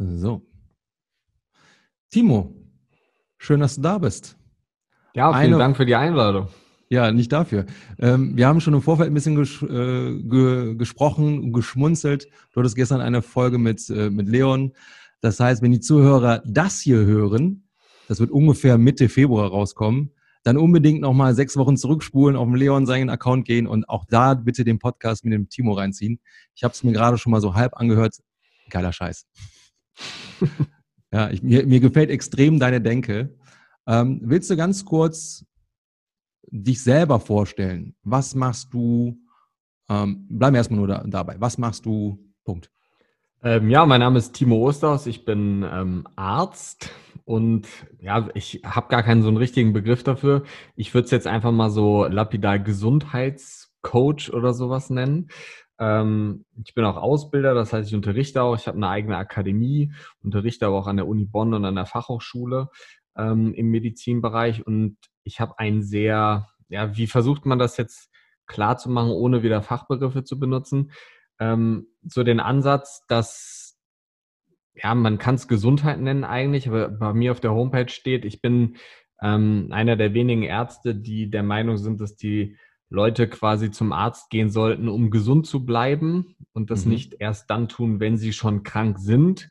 So. Timo, schön, dass du da bist. Ja, vielen Eine, Dank für die Einladung. Ja, nicht dafür. Ähm, wir haben schon im Vorfeld ein bisschen ges äh, ge gesprochen, geschmunzelt. Du hattest gestern eine Folge mit, äh, mit Leon. Das heißt, wenn die Zuhörer das hier hören, das wird ungefähr Mitte Februar rauskommen, dann unbedingt nochmal sechs Wochen zurückspulen, auf den Leon seinen Account gehen und auch da bitte den Podcast mit dem Timo reinziehen. Ich habe es mir gerade schon mal so halb angehört. Geiler Scheiß. ja, ich, mir, mir gefällt extrem deine Denke. Ähm, willst du ganz kurz dich selber vorstellen? Was machst du? Ähm, bleiben wir erstmal nur da, dabei. Was machst du? Punkt. Ähm, ja, mein Name ist Timo Osterhaus. Ich bin ähm, Arzt und ja, ich habe gar keinen so einen richtigen Begriff dafür. Ich würde es jetzt einfach mal so lapidar Gesundheitscoach oder sowas nennen. Ähm, ich bin auch Ausbilder, das heißt, ich unterrichte auch. Ich habe eine eigene Akademie, unterrichte aber auch an der Uni Bonn und an der Fachhochschule ähm, im Medizinbereich. Und ich habe ein sehr, ja, wie versucht man das jetzt klar zu machen, ohne wieder Fachbegriffe zu benutzen? Ähm, so den Ansatz, dass ja, man kann es Gesundheit nennen eigentlich, aber bei mir auf der Homepage steht, ich bin ähm, einer der wenigen Ärzte, die der Meinung sind, dass die Leute quasi zum Arzt gehen sollten, um gesund zu bleiben und das mhm. nicht erst dann tun, wenn sie schon krank sind.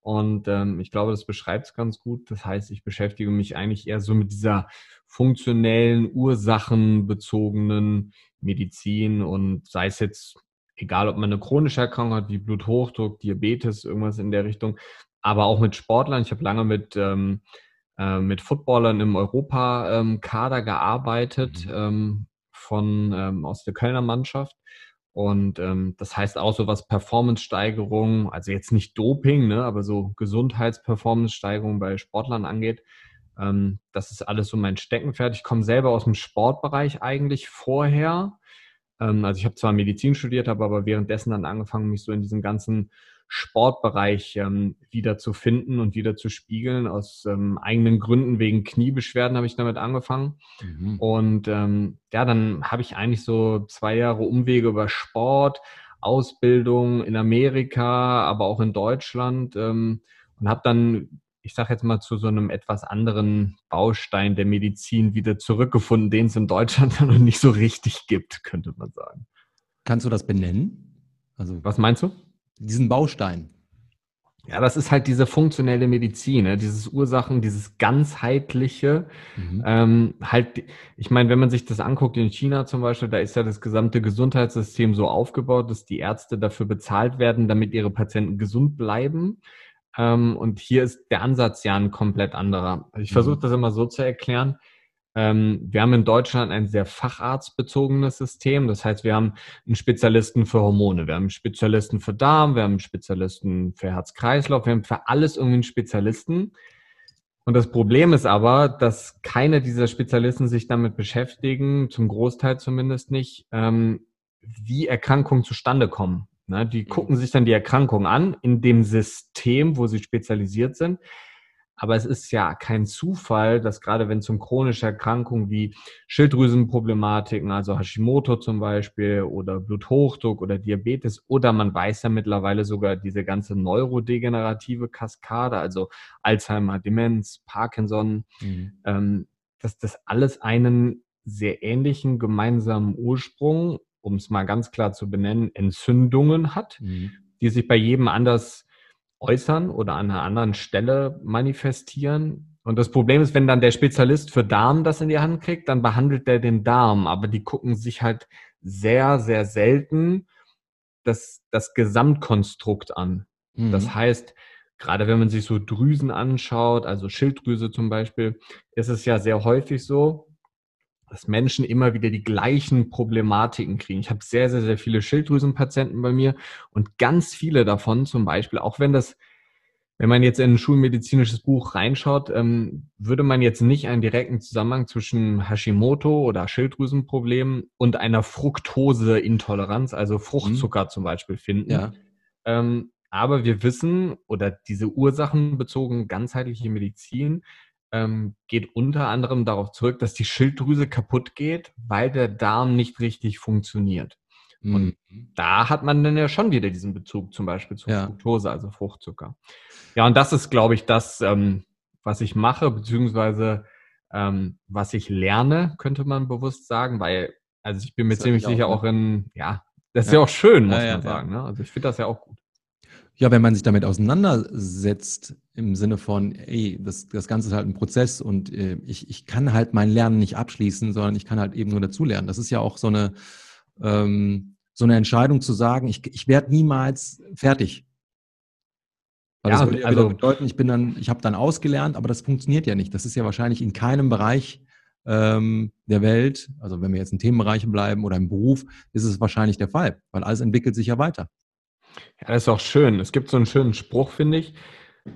Und ähm, ich glaube, das beschreibt es ganz gut. Das heißt, ich beschäftige mich eigentlich eher so mit dieser funktionellen, ursachenbezogenen Medizin und sei es jetzt egal, ob man eine chronische Erkrankung hat, wie Bluthochdruck, Diabetes, irgendwas in der Richtung, aber auch mit Sportlern. Ich habe lange mit ähm, äh, mit Footballern im Europa-Kader ähm, gearbeitet. Mhm. Von ähm, aus der Kölner Mannschaft. Und ähm, das heißt auch so was Performance-Steigerung, also jetzt nicht Doping, ne, aber so Gesundheits-Performance-Steigerung bei Sportlern angeht. Ähm, das ist alles so mein Steckenpferd. Ich komme selber aus dem Sportbereich eigentlich vorher. Ähm, also ich habe zwar Medizin studiert, habe aber währenddessen dann angefangen, mich so in diesen ganzen Sportbereich ähm, wieder zu finden und wieder zu spiegeln. Aus ähm, eigenen Gründen wegen Kniebeschwerden habe ich damit angefangen. Mhm. Und ähm, ja, dann habe ich eigentlich so zwei Jahre Umwege über Sport, Ausbildung in Amerika, aber auch in Deutschland ähm, und habe dann, ich sage jetzt mal, zu so einem etwas anderen Baustein der Medizin wieder zurückgefunden, den es in Deutschland noch nicht so richtig gibt, könnte man sagen. Kannst du das benennen? Also was meinst du? Diesen Baustein? Ja, das ist halt diese funktionelle Medizin, ne? dieses Ursachen, dieses ganzheitliche. Mhm. Ähm, halt, ich meine, wenn man sich das anguckt in China zum Beispiel, da ist ja das gesamte Gesundheitssystem so aufgebaut, dass die Ärzte dafür bezahlt werden, damit ihre Patienten gesund bleiben. Ähm, und hier ist der Ansatz ja ein komplett anderer. Ich versuche mhm. das immer so zu erklären. Ähm, wir haben in Deutschland ein sehr facharztbezogenes System. Das heißt, wir haben einen Spezialisten für Hormone, wir haben einen Spezialisten für Darm, wir haben einen Spezialisten für Herz-Kreislauf, wir haben für alles irgendwie einen Spezialisten. Und das Problem ist aber, dass keine dieser Spezialisten sich damit beschäftigen, zum Großteil zumindest nicht, ähm, wie Erkrankungen zustande kommen. Ne? Die gucken sich dann die Erkrankung an in dem System, wo sie spezialisiert sind. Aber es ist ja kein Zufall, dass gerade wenn es um chronische Erkrankungen wie Schilddrüsenproblematiken, also Hashimoto zum Beispiel oder Bluthochdruck oder Diabetes oder man weiß ja mittlerweile sogar diese ganze neurodegenerative Kaskade, also Alzheimer, Demenz, Parkinson, mhm. ähm, dass das alles einen sehr ähnlichen gemeinsamen Ursprung, um es mal ganz klar zu benennen, Entzündungen hat, mhm. die sich bei jedem anders äußern oder an einer anderen Stelle manifestieren. Und das Problem ist, wenn dann der Spezialist für Darm das in die Hand kriegt, dann behandelt der den Darm. Aber die gucken sich halt sehr, sehr selten das, das Gesamtkonstrukt an. Mhm. Das heißt, gerade wenn man sich so Drüsen anschaut, also Schilddrüse zum Beispiel, ist es ja sehr häufig so, dass Menschen immer wieder die gleichen Problematiken kriegen. Ich habe sehr, sehr, sehr viele Schilddrüsenpatienten bei mir und ganz viele davon zum Beispiel, auch wenn das, wenn man jetzt in ein schulmedizinisches Buch reinschaut, ähm, würde man jetzt nicht einen direkten Zusammenhang zwischen Hashimoto oder Schilddrüsenproblemen und einer Fructoseintoleranz, also Fruchtzucker mhm. zum Beispiel finden. Ja. Ähm, aber wir wissen, oder diese ursachenbezogene ganzheitliche Medizin ähm, geht unter anderem darauf zurück, dass die Schilddrüse kaputt geht, weil der Darm nicht richtig funktioniert. Und mhm. da hat man dann ja schon wieder diesen Bezug zum Beispiel zu ja. Fructose, also Fruchtzucker. Ja, und das ist, glaube ich, das, ähm, was ich mache, beziehungsweise ähm, was ich lerne, könnte man bewusst sagen, weil, also ich bin mir das ziemlich sicher auch, ne? auch in, ja, das ist ja, ja auch schön, muss ja, man sagen. Ne? Also ich finde das ja auch gut. Ja, wenn man sich damit auseinandersetzt, im Sinne von, ey, das, das Ganze ist halt ein Prozess und äh, ich, ich kann halt mein Lernen nicht abschließen, sondern ich kann halt eben nur dazulernen. Das ist ja auch so eine, ähm, so eine Entscheidung zu sagen, ich, ich werde niemals fertig. Weil ja, das würde ja also, bedeuten, ich bin dann, ich habe dann ausgelernt, aber das funktioniert ja nicht. Das ist ja wahrscheinlich in keinem Bereich ähm, der Welt, also wenn wir jetzt in Themenbereichen bleiben oder im Beruf, ist es wahrscheinlich der Fall, weil alles entwickelt sich ja weiter. Ja, das ist auch schön. Es gibt so einen schönen Spruch, finde ich.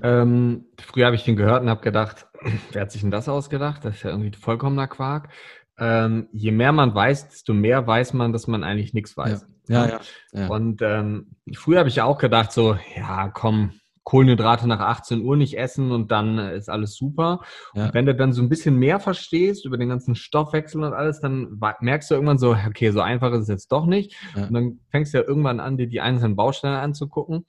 Ähm, früher habe ich den gehört und habe gedacht, wer hat sich denn das ausgedacht? Das ist ja irgendwie vollkommener Quark. Ähm, je mehr man weiß, desto mehr weiß man, dass man eigentlich nichts weiß. Ja, ja. ja, ja. Und ähm, früher habe ich auch gedacht, so, ja, komm, Kohlenhydrate nach 18 Uhr nicht essen und dann ist alles super. Ja. Und wenn du dann so ein bisschen mehr verstehst über den ganzen Stoffwechsel und alles, dann merkst du irgendwann so, okay, so einfach ist es jetzt doch nicht. Ja. Und dann fängst du ja irgendwann an, dir die einzelnen Bausteine anzugucken.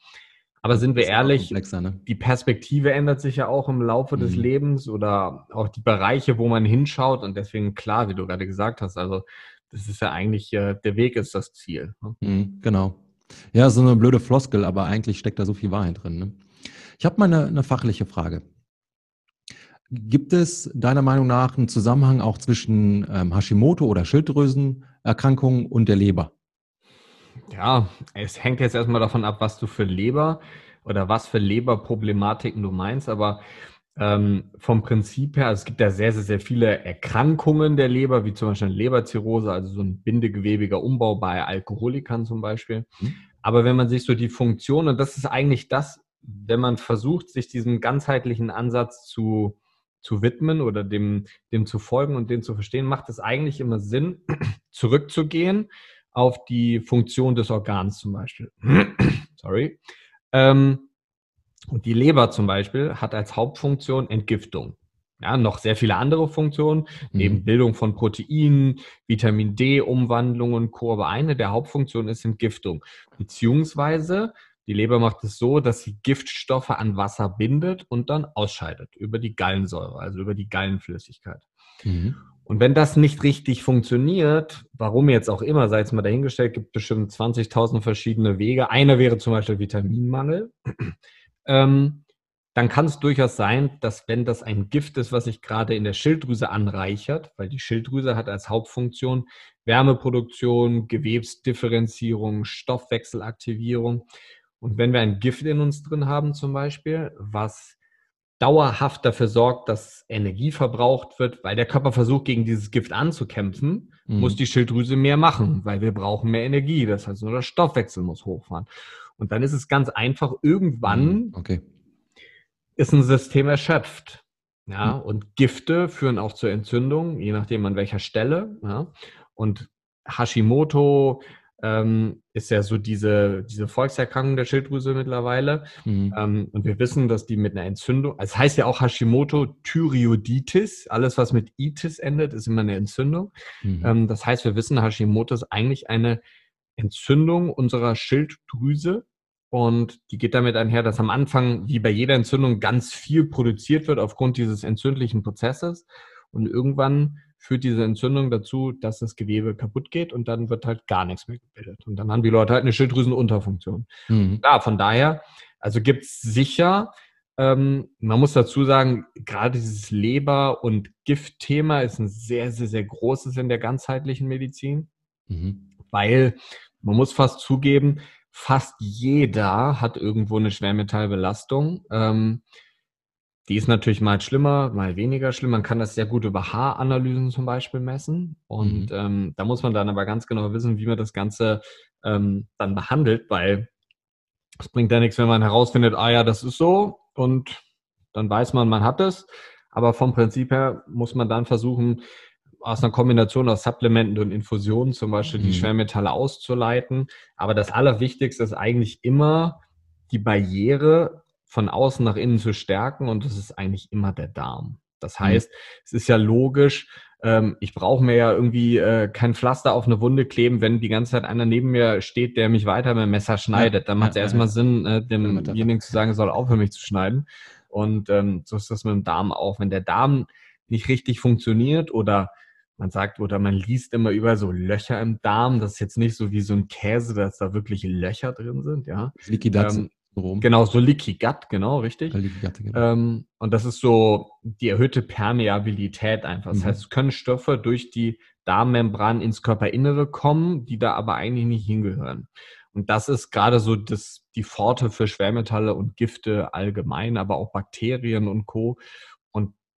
Aber sind wir ehrlich, ne? die Perspektive ändert sich ja auch im Laufe mhm. des Lebens oder auch die Bereiche, wo man hinschaut. Und deswegen, klar, wie du gerade gesagt hast, also das ist ja eigentlich, äh, der Weg ist das Ziel. Ne? Mhm, genau. Ja, so eine blöde Floskel, aber eigentlich steckt da so viel Wahrheit drin. Ne? Ich habe mal eine, eine fachliche Frage. Gibt es deiner Meinung nach einen Zusammenhang auch zwischen ähm, Hashimoto oder Schilddrüsenerkrankungen und der Leber? Ja, es hängt jetzt erstmal davon ab, was du für Leber oder was für Leberproblematiken du meinst, aber ähm, vom Prinzip her, also es gibt ja sehr, sehr, sehr viele Erkrankungen der Leber, wie zum Beispiel Leberzirrhose, also so ein bindegewebiger Umbau bei Alkoholikern zum Beispiel. Mhm. Aber wenn man sich so die Funktion, und das ist eigentlich das, wenn man versucht, sich diesem ganzheitlichen Ansatz zu, zu widmen oder dem, dem zu folgen und den zu verstehen, macht es eigentlich immer Sinn, zurückzugehen auf die Funktion des Organs zum Beispiel. Sorry. Ähm, und die Leber zum Beispiel hat als Hauptfunktion Entgiftung. Ja, noch sehr viele andere Funktionen, neben mhm. Bildung von Proteinen, Vitamin D-Umwandlung und Co. Aber eine der Hauptfunktionen ist Entgiftung. Beziehungsweise die Leber macht es so, dass sie Giftstoffe an Wasser bindet und dann ausscheidet über die Gallensäure, also über die Gallenflüssigkeit. Mhm. Und wenn das nicht richtig funktioniert, warum jetzt auch immer, sei es mal dahingestellt, gibt bestimmt 20.000 verschiedene Wege. Einer wäre zum Beispiel Vitaminmangel. Ähm, dann kann es durchaus sein, dass wenn das ein Gift ist, was sich gerade in der Schilddrüse anreichert, weil die Schilddrüse hat als Hauptfunktion Wärmeproduktion, Gewebsdifferenzierung, Stoffwechselaktivierung. Und wenn wir ein Gift in uns drin haben zum Beispiel, was dauerhaft dafür sorgt, dass Energie verbraucht wird, weil der Körper versucht, gegen dieses Gift anzukämpfen, mhm. muss die Schilddrüse mehr machen, weil wir brauchen mehr Energie. Das heißt, nur der Stoffwechsel muss hochfahren. Und dann ist es ganz einfach, irgendwann mhm. okay. ist ein System erschöpft. Ja, mhm. und Gifte führen auch zur Entzündung, je nachdem an welcher Stelle. Ja. Und Hashimoto, ähm, ist ja so diese, diese Volkserkrankung der Schilddrüse mittlerweile. Mhm. Ähm, und wir wissen, dass die mit einer Entzündung, also es heißt ja auch Hashimoto Thyreoiditis, alles was mit Itis endet, ist immer eine Entzündung. Mhm. Ähm, das heißt, wir wissen, Hashimoto ist eigentlich eine Entzündung unserer Schilddrüse. Und die geht damit einher, dass am Anfang, wie bei jeder Entzündung, ganz viel produziert wird aufgrund dieses entzündlichen Prozesses. Und irgendwann führt diese Entzündung dazu, dass das Gewebe kaputt geht und dann wird halt gar nichts mehr gebildet. Und dann haben die Leute halt eine Schilddrüsenunterfunktion. Mhm. Ja, von daher, also gibt es sicher, ähm, man muss dazu sagen, gerade dieses Leber- und Giftthema ist ein sehr, sehr, sehr großes in der ganzheitlichen Medizin, mhm. weil man muss fast zugeben, fast jeder hat irgendwo eine Schwermetallbelastung. Ähm, die ist natürlich mal schlimmer, mal weniger schlimm. Man kann das sehr gut über Haaranalysen zum Beispiel messen. Und mhm. ähm, da muss man dann aber ganz genau wissen, wie man das Ganze ähm, dann behandelt, weil es bringt ja nichts, wenn man herausfindet, ah ja, das ist so und dann weiß man, man hat es. Aber vom Prinzip her muss man dann versuchen, aus einer Kombination aus Supplementen und Infusionen zum Beispiel mhm. die Schwermetalle auszuleiten. Aber das Allerwichtigste ist eigentlich immer die Barriere von außen nach innen zu stärken und das ist eigentlich immer der Darm. Das mhm. heißt, mhm. es ist ja logisch, ähm, ich brauche mir ja irgendwie äh, kein Pflaster auf eine Wunde kleben, wenn die ganze Zeit einer neben mir steht, der mich weiter mit dem Messer schneidet. Ja, Dann macht es ja, erstmal ja. Sinn, äh, demjenigen zu sagen, er soll aufhören, mich zu schneiden. Und ähm, so ist das mit dem Darm auch. Wenn der Darm nicht richtig funktioniert oder man sagt oder man liest immer über so Löcher im Darm. Das ist jetzt nicht so wie so ein Käse, dass da wirklich Löcher drin sind, ja. Leaky ähm, Genau, so Leaky Gut, genau, richtig. Gut, genau. Ähm, und das ist so die erhöhte Permeabilität einfach. Das mhm. heißt, es können Stoffe durch die Darmmembran ins Körperinnere kommen, die da aber eigentlich nicht hingehören. Und das ist gerade so das, die Pforte für Schwermetalle und Gifte allgemein, aber auch Bakterien und Co.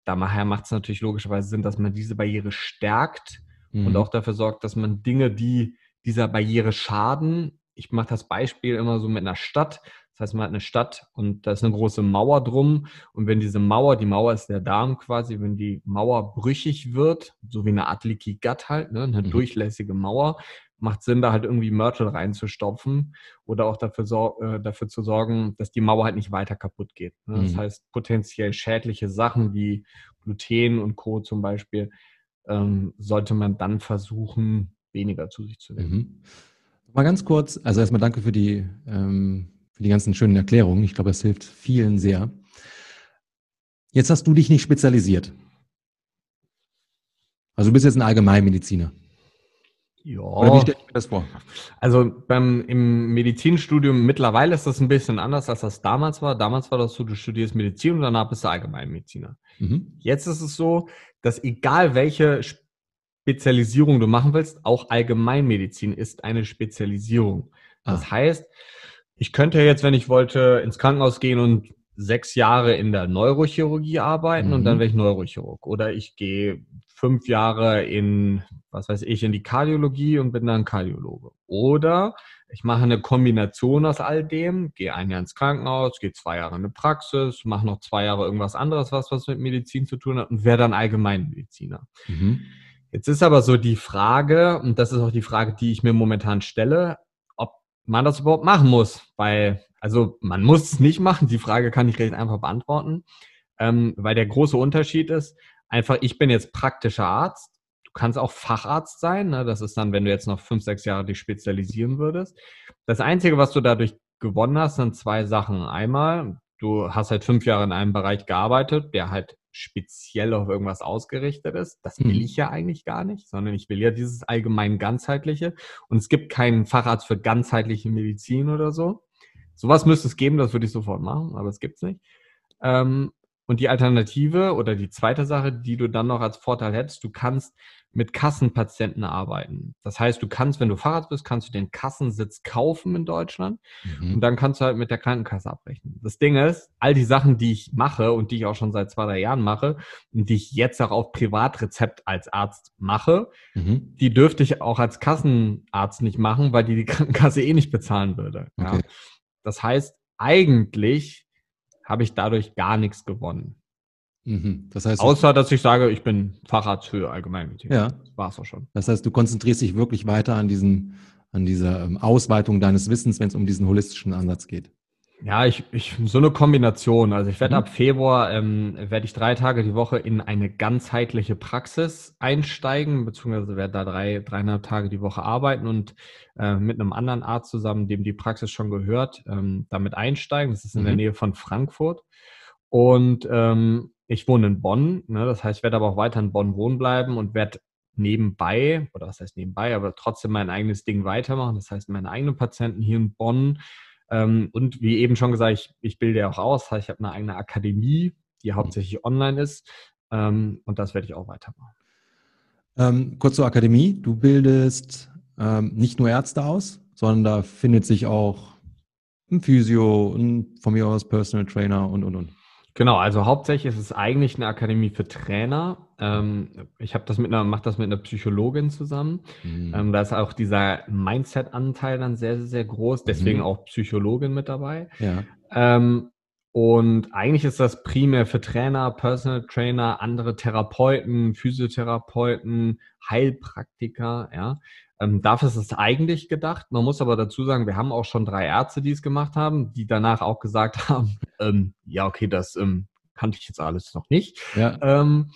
Daher macht es natürlich logischerweise Sinn, dass man diese Barriere stärkt mhm. und auch dafür sorgt, dass man Dinge, die dieser Barriere schaden, ich mache das Beispiel immer so mit einer Stadt. Das heißt, man hat eine Stadt und da ist eine große Mauer drum. Und wenn diese Mauer, die Mauer ist der Darm quasi, wenn die Mauer brüchig wird, so wie eine Art Leaky Gut halt, ne, eine mhm. durchlässige Mauer, macht Sinn, da halt irgendwie Mörtel reinzustopfen oder auch dafür, äh, dafür zu sorgen, dass die Mauer halt nicht weiter kaputt geht. Ne? Mhm. Das heißt, potenziell schädliche Sachen wie Gluten und Co. zum Beispiel ähm, sollte man dann versuchen, weniger zu sich zu nehmen. Mhm. Mal ganz kurz, also erstmal danke für die, ähm, für die ganzen schönen Erklärungen. Ich glaube, das hilft vielen sehr. Jetzt hast du dich nicht spezialisiert. Also du bist jetzt ein Allgemeinmediziner. Ja. Oder wie stelle ich mir das vor? Also beim, im Medizinstudium mittlerweile ist das ein bisschen anders, als das damals war. Damals war das so, du studierst Medizin und danach bist du Allgemeinmediziner. Mhm. Jetzt ist es so, dass egal welche Spezialisierung du machen willst, auch Allgemeinmedizin ist eine Spezialisierung. Das ah. heißt, ich könnte jetzt, wenn ich wollte, ins Krankenhaus gehen und sechs Jahre in der Neurochirurgie arbeiten mhm. und dann mhm. wäre ich Neurochirurg. Oder ich gehe fünf Jahre in, was weiß ich, in die Kardiologie und bin dann Kardiologe. Oder ich mache eine Kombination aus all dem, gehe ein Jahr ins Krankenhaus, gehe zwei Jahre in eine Praxis, mache noch zwei Jahre irgendwas anderes, was was mit Medizin zu tun hat und wäre dann Allgemeinmediziner. Mhm. Jetzt ist aber so die Frage, und das ist auch die Frage, die ich mir momentan stelle, ob man das überhaupt machen muss, weil, also man muss es nicht machen, die Frage kann ich recht einfach beantworten, ähm, weil der große Unterschied ist, einfach, ich bin jetzt praktischer Arzt. Du kannst auch Facharzt sein. Ne? Das ist dann, wenn du jetzt noch fünf, sechs Jahre dich spezialisieren würdest. Das Einzige, was du dadurch gewonnen hast, sind zwei Sachen. Einmal, du hast halt fünf Jahre in einem Bereich gearbeitet, der halt speziell auf irgendwas ausgerichtet ist. Das will mhm. ich ja eigentlich gar nicht, sondern ich will ja dieses allgemein ganzheitliche. Und es gibt keinen Facharzt für ganzheitliche Medizin oder so. Sowas müsste es geben, das würde ich sofort machen, aber es gibt's nicht. Ähm, und die Alternative oder die zweite Sache, die du dann noch als Vorteil hättest, du kannst mit Kassenpatienten arbeiten. Das heißt, du kannst, wenn du Fahrrad bist, kannst du den Kassensitz kaufen in Deutschland mhm. und dann kannst du halt mit der Krankenkasse abrechnen. Das Ding ist, all die Sachen, die ich mache und die ich auch schon seit zwei, drei Jahren mache und die ich jetzt auch auf Privatrezept als Arzt mache, mhm. die dürfte ich auch als Kassenarzt nicht machen, weil die die Krankenkasse eh nicht bezahlen würde. Okay. Ja. Das heißt, eigentlich habe ich dadurch gar nichts gewonnen. Mhm. Das heißt, Außer, dass ich sage, ich bin Facharzt für Allgemeinmedizin. Ja. Das war es auch schon. Das heißt, du konzentrierst dich wirklich weiter an diesen, an dieser ähm, Ausweitung deines Wissens, wenn es um diesen holistischen Ansatz geht. Ja, ich, ich so eine Kombination. Also ich werde mhm. ab Februar ähm, werde ich drei Tage die Woche in eine ganzheitliche Praxis einsteigen, beziehungsweise werde da drei, dreieinhalb Tage die Woche arbeiten und äh, mit einem anderen Arzt zusammen, dem die Praxis schon gehört, ähm, damit einsteigen. Das ist in mhm. der Nähe von Frankfurt. Und ähm, ich wohne in Bonn, ne? das heißt, ich werde aber auch weiter in Bonn wohnen bleiben und werde nebenbei, oder was heißt nebenbei, aber trotzdem mein eigenes Ding weitermachen. Das heißt, meine eigenen Patienten hier in Bonn und wie eben schon gesagt, ich, ich bilde ja auch aus. Ich habe eine eigene Akademie, die mhm. hauptsächlich online ist. Ähm, und das werde ich auch weitermachen. Ähm, kurz zur Akademie. Du bildest ähm, nicht nur Ärzte aus, sondern da findet sich auch ein Physio, ein von mir aus Personal Trainer und, und, und. Genau, also hauptsächlich ist es eigentlich eine Akademie für Trainer. Ähm, ich habe das mit einer, mache das mit einer Psychologin zusammen. Mhm. Ähm, da ist auch dieser Mindset-Anteil dann sehr, sehr, sehr groß. Deswegen mhm. auch Psychologin mit dabei. Ja. Ähm, und eigentlich ist das primär für Trainer, Personal Trainer, andere Therapeuten, Physiotherapeuten, Heilpraktiker, ja. Ähm, dafür ist es eigentlich gedacht. Man muss aber dazu sagen, wir haben auch schon drei Ärzte, die es gemacht haben, die danach auch gesagt haben, ähm, ja, okay, das ähm, kannte ich jetzt alles noch nicht. Ja. Ähm,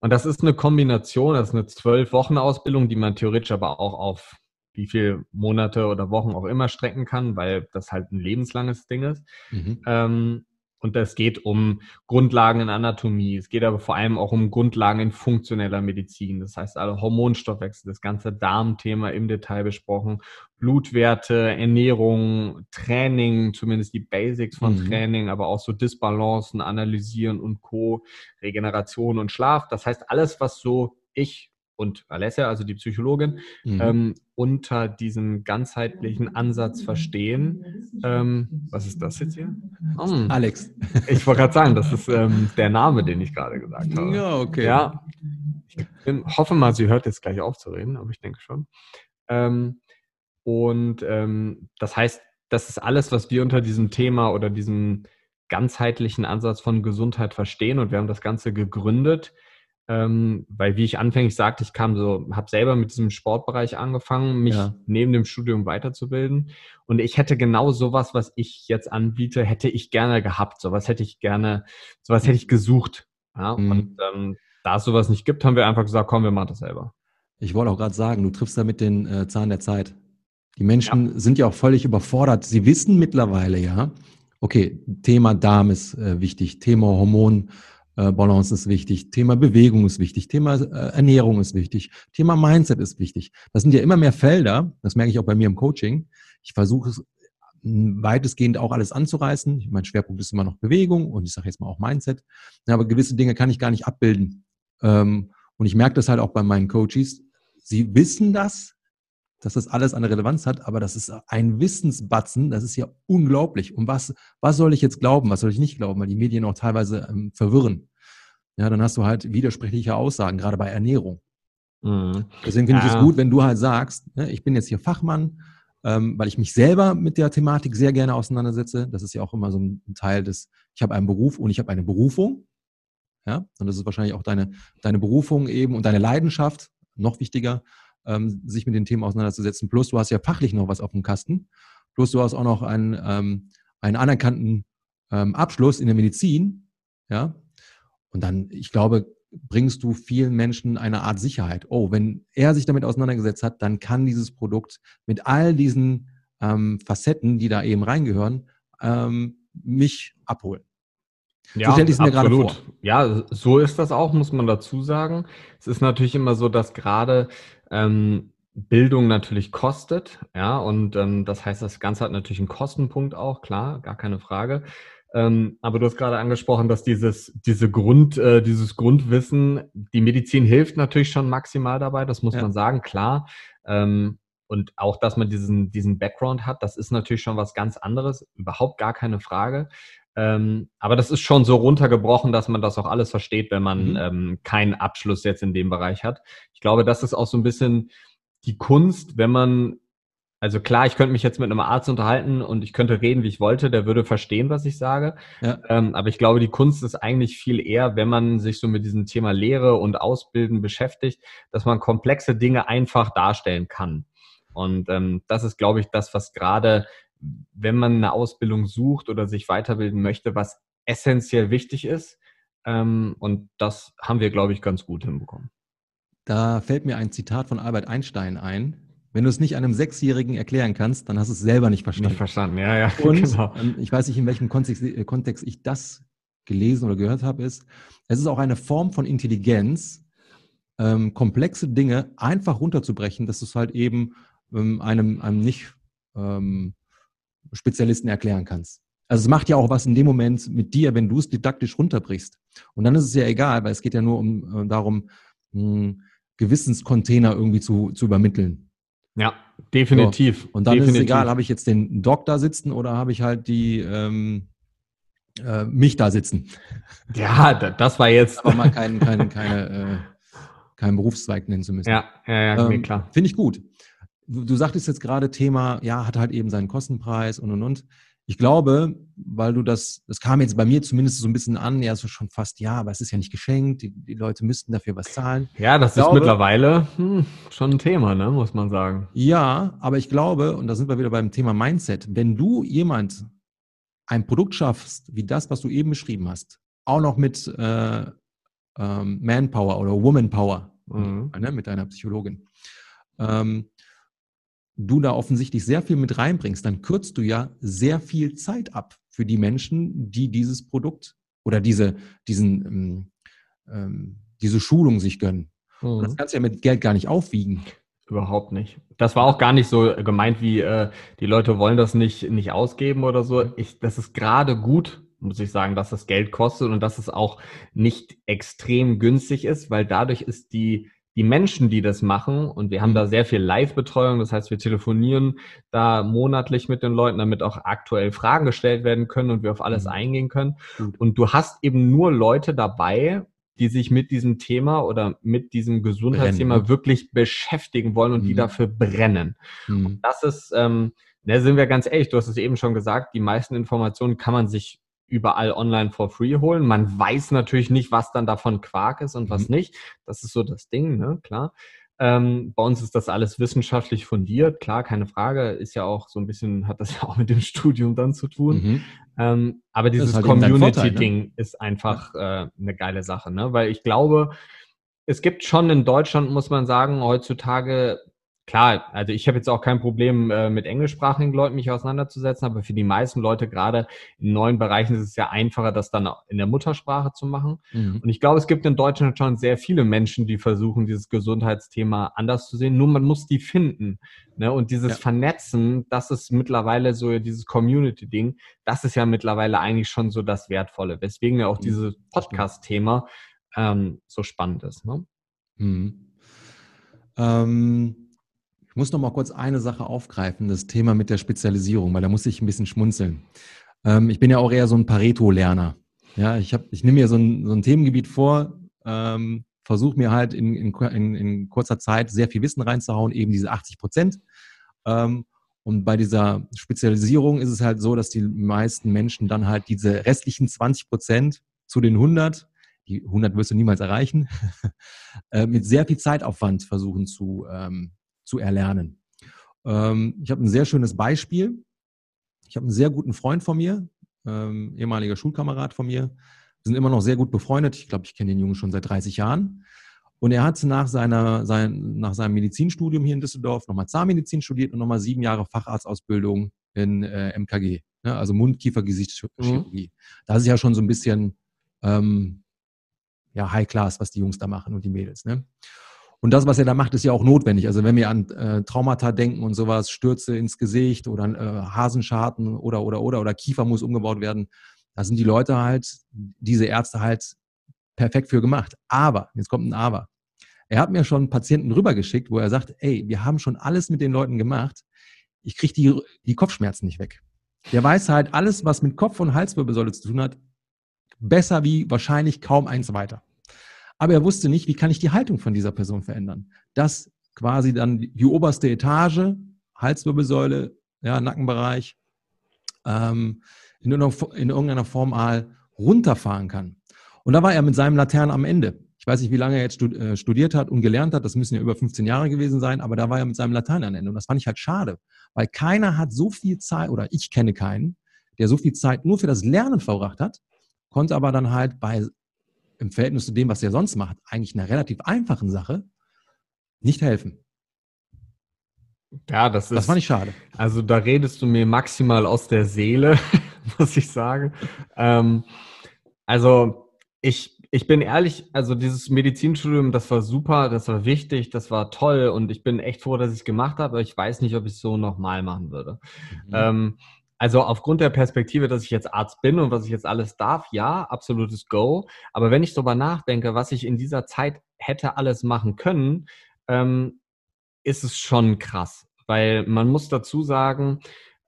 und das ist eine Kombination, das ist eine zwölf Wochen Ausbildung, die man theoretisch aber auch auf wie viele Monate oder Wochen auch immer strecken kann, weil das halt ein lebenslanges Ding ist. Mhm. Ähm, und es geht um Grundlagen in Anatomie. Es geht aber vor allem auch um Grundlagen in funktioneller Medizin. Das heißt, alle Hormonstoffwechsel, das ganze Darmthema im Detail besprochen, Blutwerte, Ernährung, Training, zumindest die Basics von mhm. Training, aber auch so Disbalancen analysieren und Co., Regeneration und Schlaf. Das heißt, alles, was so ich und Alessia, also die Psychologin, mhm. ähm, unter diesem ganzheitlichen Ansatz verstehen. Ähm, was ist das jetzt hier? Oh, Alex. Ich wollte gerade sagen, das ist ähm, der Name, den ich gerade gesagt habe. Ja, okay. Ja, ich bin, hoffe mal, sie hört jetzt gleich auf zu reden, aber ich denke schon. Ähm, und ähm, das heißt, das ist alles, was wir unter diesem Thema oder diesem ganzheitlichen Ansatz von Gesundheit verstehen. Und wir haben das Ganze gegründet ähm, weil wie ich anfänglich sagte, ich kam so, habe selber mit diesem Sportbereich angefangen, mich ja. neben dem Studium weiterzubilden. Und ich hätte genau sowas, was ich jetzt anbiete, hätte ich gerne gehabt. Sowas hätte ich gerne, sowas hätte ich gesucht. Ja? Mhm. Und ähm, da es sowas nicht gibt, haben wir einfach gesagt, komm, wir machen das selber. Ich wollte auch gerade sagen, du triffst damit den äh, Zahn der Zeit. Die Menschen ja. sind ja auch völlig überfordert. Sie wissen mittlerweile ja, okay, Thema Darm ist äh, wichtig, Thema Hormon Balance ist wichtig, Thema Bewegung ist wichtig, Thema äh, Ernährung ist wichtig, Thema Mindset ist wichtig. Das sind ja immer mehr Felder, das merke ich auch bei mir im Coaching. Ich versuche es weitestgehend auch alles anzureißen. Mein Schwerpunkt ist immer noch Bewegung und ich sage jetzt mal auch Mindset. aber gewisse Dinge kann ich gar nicht abbilden. Ähm, und ich merke das halt auch bei meinen Coaches. Sie wissen das, dass das alles eine Relevanz hat, aber das ist ein Wissensbatzen, das ist ja unglaublich. Und was, was soll ich jetzt glauben, was soll ich nicht glauben, weil die Medien auch teilweise ähm, verwirren. Ja, dann hast du halt widersprüchliche Aussagen, gerade bei Ernährung. Mhm. Deswegen finde ja. ich es gut, wenn du halt sagst, ne, ich bin jetzt hier Fachmann, ähm, weil ich mich selber mit der Thematik sehr gerne auseinandersetze. Das ist ja auch immer so ein Teil des, ich habe einen Beruf und ich habe eine Berufung. Ja, und das ist wahrscheinlich auch deine, deine Berufung eben und deine Leidenschaft, noch wichtiger ähm, sich mit den Themen auseinanderzusetzen. Plus du hast ja fachlich noch was auf dem Kasten. Plus du hast auch noch einen, ähm, einen anerkannten ähm, Abschluss in der Medizin. Ja. Und dann, ich glaube, bringst du vielen Menschen eine Art Sicherheit. Oh, wenn er sich damit auseinandergesetzt hat, dann kann dieses Produkt mit all diesen ähm, Facetten, die da eben reingehören, ähm, mich abholen. Ja, so mir gerade vor. Ja, so ist das auch, muss man dazu sagen. Es ist natürlich immer so, dass gerade ähm, Bildung natürlich kostet, ja, und ähm, das heißt, das Ganze hat natürlich einen Kostenpunkt auch, klar, gar keine Frage. Ähm, aber du hast gerade angesprochen, dass dieses, diese Grund, äh, dieses Grundwissen, die Medizin hilft natürlich schon maximal dabei, das muss ja. man sagen, klar. Ähm, und auch, dass man diesen, diesen Background hat, das ist natürlich schon was ganz anderes, überhaupt gar keine Frage. Ähm, aber das ist schon so runtergebrochen, dass man das auch alles versteht, wenn man mhm. ähm, keinen Abschluss jetzt in dem Bereich hat. Ich glaube, das ist auch so ein bisschen die Kunst, wenn man, also klar, ich könnte mich jetzt mit einem Arzt unterhalten und ich könnte reden, wie ich wollte, der würde verstehen, was ich sage. Ja. Ähm, aber ich glaube, die Kunst ist eigentlich viel eher, wenn man sich so mit diesem Thema Lehre und Ausbilden beschäftigt, dass man komplexe Dinge einfach darstellen kann. Und ähm, das ist, glaube ich, das, was gerade wenn man eine Ausbildung sucht oder sich weiterbilden möchte, was essentiell wichtig ist. Ähm, und das haben wir, glaube ich, ganz gut hinbekommen. Da fällt mir ein Zitat von Albert Einstein ein. Wenn du es nicht einem Sechsjährigen erklären kannst, dann hast du es selber nicht verstanden. Nicht verstanden, ja, ja. Und genau. Ähm, ich weiß nicht, in welchem Kontext, äh, Kontext ich das gelesen oder gehört habe, ist, es ist auch eine Form von Intelligenz, ähm, komplexe Dinge einfach runterzubrechen, dass du es halt eben ähm, einem, einem nicht ähm, Spezialisten erklären kannst. Also es macht ja auch was in dem Moment mit dir, wenn du es didaktisch runterbrichst. Und dann ist es ja egal, weil es geht ja nur um äh, darum, einen Gewissenscontainer irgendwie zu, zu übermitteln. Ja, definitiv. So. Und dann definitiv. ist es egal, habe ich jetzt den Doktor sitzen oder habe ich halt die ähm, äh, mich da sitzen. Ja, das war jetzt. Aber mal keinen kein, keine, äh, keinen Berufszweig nennen zu müssen. Ja, ja, ja, ähm, klar. Finde ich gut du, du sagtest jetzt gerade Thema, ja, hat halt eben seinen Kostenpreis und und und. Ich glaube, weil du das, das kam jetzt bei mir zumindest so ein bisschen an, ja, so schon fast, ja, aber es ist ja nicht geschenkt, die, die Leute müssten dafür was zahlen. Ja, das ich ist glaube, mittlerweile hm, schon ein Thema, ne, muss man sagen. Ja, aber ich glaube, und da sind wir wieder beim Thema Mindset, wenn du jemand ein Produkt schaffst, wie das, was du eben beschrieben hast, auch noch mit äh, ähm, Manpower oder Womanpower, mhm. ne, mit deiner Psychologin, ähm, du da offensichtlich sehr viel mit reinbringst, dann kürzt du ja sehr viel Zeit ab für die Menschen, die dieses Produkt oder diese, diesen, ähm, ähm, diese Schulung sich gönnen. Mhm. Und das kannst du ja mit Geld gar nicht aufwiegen. Überhaupt nicht. Das war auch gar nicht so gemeint, wie äh, die Leute wollen das nicht, nicht ausgeben oder so. Ich, das ist gerade gut, muss ich sagen, dass das Geld kostet und dass es auch nicht extrem günstig ist, weil dadurch ist die, die Menschen, die das machen, und wir haben da sehr viel Live-Betreuung, das heißt, wir telefonieren da monatlich mit den Leuten, damit auch aktuell Fragen gestellt werden können und wir auf alles mhm. eingehen können. Und du hast eben nur Leute dabei, die sich mit diesem Thema oder mit diesem Gesundheitsthema brennen. wirklich beschäftigen wollen und mhm. die dafür brennen. Mhm. Und das ist, ähm, da sind wir ganz ehrlich, du hast es eben schon gesagt, die meisten Informationen kann man sich überall online for free holen. Man weiß natürlich nicht, was dann davon Quark ist und was mhm. nicht. Das ist so das Ding, ne? Klar. Ähm, bei uns ist das alles wissenschaftlich fundiert, klar, keine Frage, ist ja auch so ein bisschen, hat das ja auch mit dem Studium dann zu tun. Mhm. Ähm, aber dieses halt Community-Ding ne? ist einfach äh, eine geile Sache, ne? Weil ich glaube, es gibt schon in Deutschland, muss man sagen, heutzutage klar, also ich habe jetzt auch kein Problem äh, mit englischsprachigen Leuten mich auseinanderzusetzen, aber für die meisten Leute gerade in neuen Bereichen ist es ja einfacher, das dann in der Muttersprache zu machen. Mhm. Und ich glaube, es gibt in Deutschland schon sehr viele Menschen, die versuchen, dieses Gesundheitsthema anders zu sehen. Nur man muss die finden. Ne? Und dieses ja. Vernetzen, das ist mittlerweile so dieses Community-Ding, das ist ja mittlerweile eigentlich schon so das Wertvolle, weswegen ja auch mhm. dieses Podcast-Thema ähm, so spannend ist. Ne? Mhm. Ähm ich muss noch mal kurz eine Sache aufgreifen, das Thema mit der Spezialisierung, weil da muss ich ein bisschen schmunzeln. Ähm, ich bin ja auch eher so ein Pareto-Lerner. Ja, ich, hab, ich nehme mir so ein, so ein Themengebiet vor, ähm, versuche mir halt in, in, in, kurzer Zeit sehr viel Wissen reinzuhauen, eben diese 80 Prozent. Ähm, und bei dieser Spezialisierung ist es halt so, dass die meisten Menschen dann halt diese restlichen 20 Prozent zu den 100, die 100 wirst du niemals erreichen, äh, mit sehr viel Zeitaufwand versuchen zu, ähm, zu erlernen. Ähm, ich habe ein sehr schönes Beispiel. Ich habe einen sehr guten Freund von mir, ähm, ehemaliger Schulkamerad von mir. Wir sind immer noch sehr gut befreundet. Ich glaube, ich kenne den Jungen schon seit 30 Jahren. Und er hat nach, seiner, sein, nach seinem Medizinstudium hier in Düsseldorf nochmal Zahnmedizin studiert und nochmal sieben Jahre Facharztausbildung in äh, MKG, ne? also Mund-Kiefer-Gesichtschirurgie. Mhm. Da ist ja schon so ein bisschen ähm, ja, High Class, was die Jungs da machen und die Mädels. Ne? Und das, was er da macht, ist ja auch notwendig. Also wenn wir an äh, Traumata denken und sowas, Stürze ins Gesicht oder äh, Hasenscharten oder, oder, oder, oder Kiefer muss umgebaut werden, da sind die Leute halt, diese Ärzte halt perfekt für gemacht. Aber, jetzt kommt ein Aber. Er hat mir schon Patienten rübergeschickt, wo er sagt, ey, wir haben schon alles mit den Leuten gemacht. Ich kriege die, die Kopfschmerzen nicht weg. Der weiß halt alles, was mit Kopf- und Halswirbelsäule zu tun hat, besser wie wahrscheinlich kaum eins weiter. Aber er wusste nicht, wie kann ich die Haltung von dieser Person verändern. Das quasi dann die oberste Etage, Halswirbelsäule, ja, Nackenbereich, ähm, in, in irgendeiner Form mal runterfahren kann. Und da war er mit seinem Laternen am Ende. Ich weiß nicht, wie lange er jetzt äh, studiert hat und gelernt hat. Das müssen ja über 15 Jahre gewesen sein, aber da war er mit seinem Latein am Ende. Und das fand ich halt schade, weil keiner hat so viel Zeit, oder ich kenne keinen, der so viel Zeit nur für das Lernen verbracht hat, konnte aber dann halt bei im Verhältnis zu dem, was er sonst macht, eigentlich einer relativ einfachen Sache nicht helfen. Ja, das ist. Das fand ich schade. Also da redest du mir maximal aus der Seele, muss ich sagen. Ähm, also ich, ich bin ehrlich, also dieses Medizinstudium, das war super, das war wichtig, das war toll und ich bin echt froh, dass ich es gemacht habe, aber ich weiß nicht, ob ich es so nochmal machen würde. Mhm. Ähm, also aufgrund der Perspektive, dass ich jetzt Arzt bin und was ich jetzt alles darf, ja, absolutes Go. Aber wenn ich darüber nachdenke, was ich in dieser Zeit hätte alles machen können, ähm, ist es schon krass. Weil man muss dazu sagen,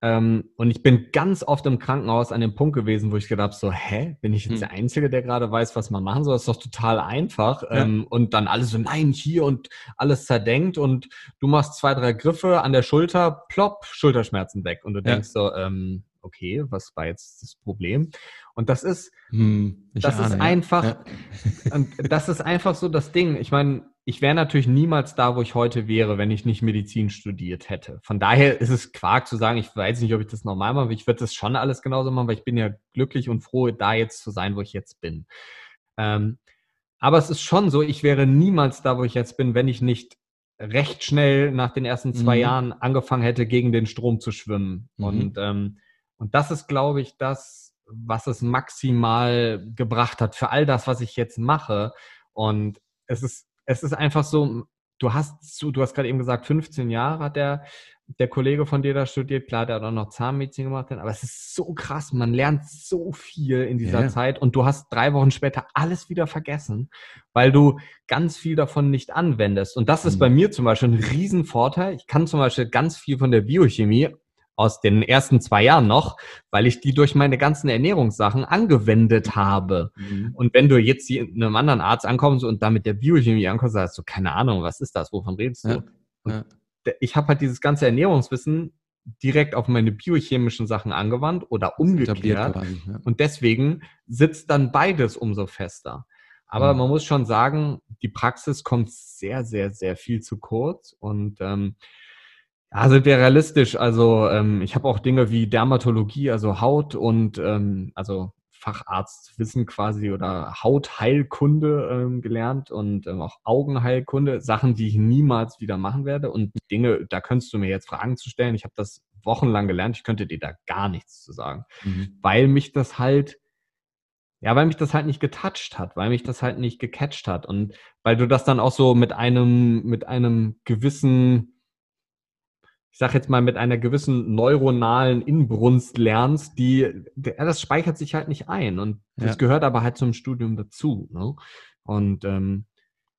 ähm, und ich bin ganz oft im Krankenhaus an dem Punkt gewesen, wo ich gedacht habe, so, hä, bin ich jetzt hm. der Einzige, der gerade weiß, was man machen soll? Das ist doch total einfach. Ja. Ähm, und dann alles so, nein, hier und alles zerdenkt und du machst zwei, drei Griffe an der Schulter, plopp, Schulterschmerzen weg. Und du denkst ja. so, ähm, okay, was war jetzt das Problem? Und das ist, hm, das ahne, ist einfach, ja. und das ist einfach so das Ding. Ich meine, ich wäre natürlich niemals da, wo ich heute wäre, wenn ich nicht Medizin studiert hätte. Von daher ist es Quark zu sagen, ich weiß nicht, ob ich das normal mache. Ich würde das schon alles genauso machen, weil ich bin ja glücklich und froh, da jetzt zu sein, wo ich jetzt bin. Ähm, aber es ist schon so, ich wäre niemals da, wo ich jetzt bin, wenn ich nicht recht schnell nach den ersten zwei mhm. Jahren angefangen hätte, gegen den Strom zu schwimmen. Mhm. Und, ähm, und das ist, glaube ich, das, was es maximal gebracht hat für all das, was ich jetzt mache. Und es ist, es ist einfach so, du hast, du hast gerade eben gesagt, 15 Jahre hat der, der Kollege von dir da studiert, klar, der hat auch noch Zahnmedizin gemacht, aber es ist so krass, man lernt so viel in dieser yeah. Zeit und du hast drei Wochen später alles wieder vergessen, weil du ganz viel davon nicht anwendest. Und das ist mhm. bei mir zum Beispiel ein Riesenvorteil. Ich kann zum Beispiel ganz viel von der Biochemie aus den ersten zwei Jahren noch, weil ich die durch meine ganzen Ernährungssachen angewendet habe. Mhm. Und wenn du jetzt hier einem anderen Arzt ankommst und da mit der Biochemie ankommst, sagst du, keine Ahnung, was ist das, wovon redest du? Ja. Ja ich habe halt dieses ganze Ernährungswissen direkt auf meine biochemischen Sachen angewandt oder umgekehrt. Quasi, ja. Und deswegen sitzt dann beides umso fester. Aber mhm. man muss schon sagen, die Praxis kommt sehr, sehr, sehr viel zu kurz. Und ähm, ja, sind wir realistisch. Also ähm, ich habe auch Dinge wie Dermatologie, also Haut und ähm, also Facharztwissen quasi oder Hautheilkunde ähm, gelernt und ähm, auch Augenheilkunde, Sachen, die ich niemals wieder machen werde und Dinge, da könntest du mir jetzt Fragen zu stellen. Ich habe das wochenlang gelernt, ich könnte dir da gar nichts zu sagen, mhm. weil mich das halt ja, weil mich das halt nicht getoucht hat, weil mich das halt nicht gecatcht hat und weil du das dann auch so mit einem mit einem gewissen ich sage jetzt mal, mit einer gewissen neuronalen Inbrunst lernst, die, das speichert sich halt nicht ein. Und das ja. gehört aber halt zum Studium dazu. Ne? Und ähm,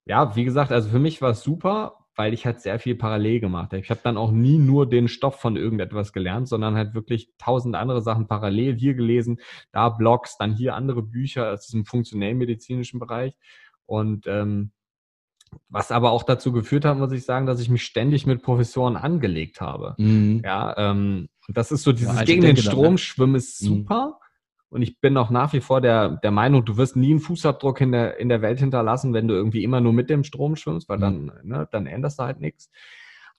ja, wie gesagt, also für mich war es super, weil ich halt sehr viel parallel gemacht habe. Ich habe dann auch nie nur den Stoff von irgendetwas gelernt, sondern halt wirklich tausend andere Sachen parallel hier gelesen, da Blogs, dann hier andere Bücher aus diesem funktionell medizinischen Bereich. Und ähm, was aber auch dazu geführt hat, muss ich sagen, dass ich mich ständig mit Professoren angelegt habe. Mhm. Ja, ähm, das ist so dieses ja, gegen den Strom dann, schwimmen ist mhm. super. Mhm. Und ich bin auch nach wie vor der, der Meinung, du wirst nie einen Fußabdruck in der, in der Welt hinterlassen, wenn du irgendwie immer nur mit dem Strom schwimmst, weil mhm. dann, ne, dann änderst du halt nichts.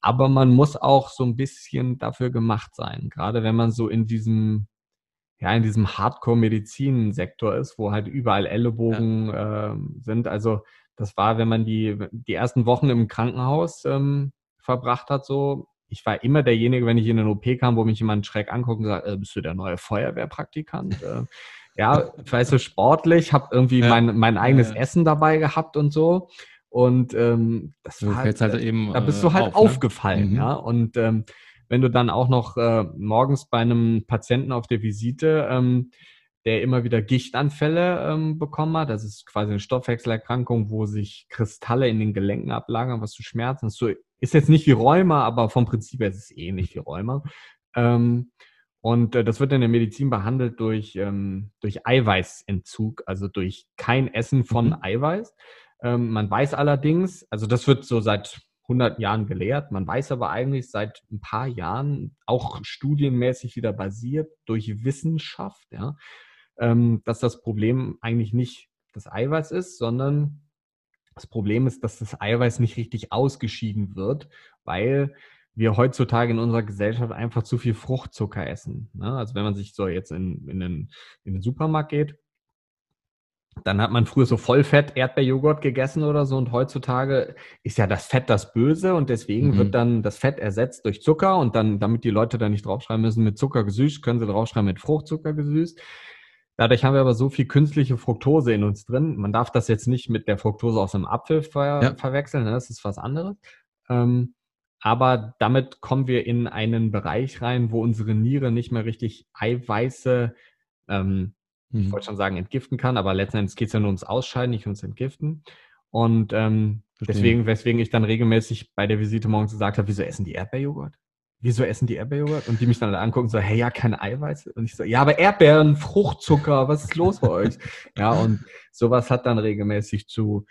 Aber man muss auch so ein bisschen dafür gemacht sein. Gerade wenn man so in diesem, ja, in diesem Hardcore-Medizin-Sektor ist, wo halt überall Ellenbogen ja. äh, sind. Also das war, wenn man die, die ersten Wochen im Krankenhaus ähm, verbracht hat, so. Ich war immer derjenige, wenn ich in den OP kam, wo mich jemand schräg anguckt und sagt, äh, bist du der neue Feuerwehrpraktikant? äh, ja, ich weiß so sportlich, habe irgendwie ja. mein, mein eigenes ja. Essen dabei gehabt und so. Und ähm, das du war halt, halt eben, da bist du halt auf, ne? aufgefallen, ne? ja. Und ähm, wenn du dann auch noch äh, morgens bei einem Patienten auf der Visite ähm, der immer wieder Gichtanfälle ähm, bekommen hat. Das ist quasi eine Stoffwechselerkrankung, wo sich Kristalle in den Gelenken ablagern, was zu Schmerzen ist. So, ist jetzt nicht wie Rheuma, aber vom Prinzip her ist es ähnlich wie Rheuma. Ähm, und äh, das wird in der Medizin behandelt durch, ähm, durch Eiweißentzug, also durch kein Essen von mhm. Eiweiß. Ähm, man weiß allerdings, also das wird so seit 100 Jahren gelehrt. Man weiß aber eigentlich seit ein paar Jahren, auch studienmäßig wieder basiert durch Wissenschaft, ja, ähm, dass das Problem eigentlich nicht das Eiweiß ist, sondern das Problem ist, dass das Eiweiß nicht richtig ausgeschieden wird, weil wir heutzutage in unserer Gesellschaft einfach zu viel Fruchtzucker essen. Ne? Also wenn man sich so jetzt in, in, den, in den Supermarkt geht, dann hat man früher so Vollfett Erdbeerjoghurt gegessen oder so und heutzutage ist ja das Fett das Böse und deswegen mhm. wird dann das Fett ersetzt durch Zucker und dann, damit die Leute da nicht draufschreiben müssen mit Zucker gesüßt, können sie draufschreiben mit Fruchtzucker gesüßt. Dadurch haben wir aber so viel künstliche Fructose in uns drin. Man darf das jetzt nicht mit der Fructose aus einem Apfel ver ja. verwechseln, ne? das ist was anderes. Ähm, aber damit kommen wir in einen Bereich rein, wo unsere Niere nicht mehr richtig Eiweiße, ähm, mhm. ich wollte schon sagen, entgiften kann, aber letzten Endes geht es ja nur ums Ausscheiden, nicht ums Entgiften. Und ähm, deswegen, weswegen ich dann regelmäßig bei der Visite morgens gesagt habe, wieso essen die Erdbeerjoghurt? Wieso essen die Erdbeerjoghurt? Und die mich dann angucken und so, hey, ja, keine Eiweiß. Und ich so, ja, aber Erdbeeren, Fruchtzucker, was ist los bei euch? Ja, und sowas hat dann regelmäßig zu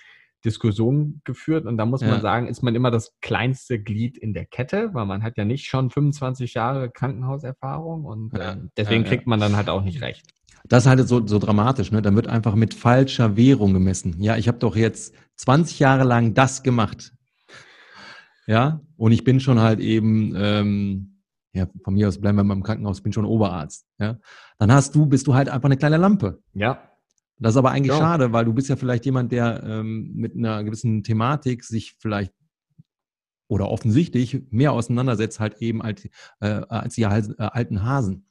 Diskussionen geführt. Und da muss ja. man sagen, ist man immer das kleinste Glied in der Kette, weil man hat ja nicht schon 25 Jahre Krankenhauserfahrung und ja. äh, deswegen ja, kriegt man dann halt auch nicht recht. Das ist halt so, so dramatisch, ne? Dann wird einfach mit falscher Währung gemessen. Ja, ich habe doch jetzt 20 Jahre lang das gemacht. Ja, und ich bin schon halt eben, ähm, ja, von mir aus bleiben wir mal im Krankenhaus, bin schon Oberarzt. Ja, dann hast du, bist du halt einfach eine kleine Lampe. Ja. Das ist aber eigentlich ja. schade, weil du bist ja vielleicht jemand, der ähm, mit einer gewissen Thematik sich vielleicht oder offensichtlich mehr auseinandersetzt halt eben als, äh, als die äh, alten Hasen.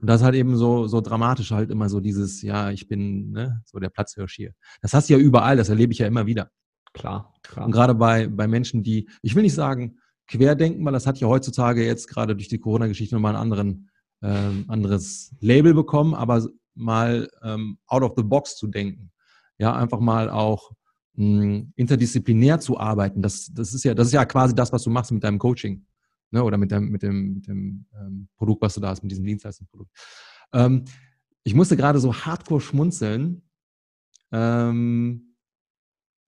Und das ist halt eben so, so dramatisch halt immer so dieses, ja, ich bin ne, so der Platzhirsch hier. Das hast du ja überall, das erlebe ich ja immer wieder. Klar, klar. Und gerade bei, bei Menschen, die, ich will nicht sagen, querdenken, weil das hat ja heutzutage jetzt gerade durch die Corona-Geschichte nochmal ein anderen, ähm, anderes Label bekommen, aber mal ähm, out of the box zu denken. Ja, einfach mal auch mh, hm, interdisziplinär zu arbeiten. Das, das ist ja, das ist ja quasi das, was du machst mit deinem Coaching ne, oder mit dem, mit dem, mit dem ähm, Produkt, was du da hast, mit diesem Dienstleistungsprodukt. Ähm, ich musste gerade so hardcore schmunzeln, ähm,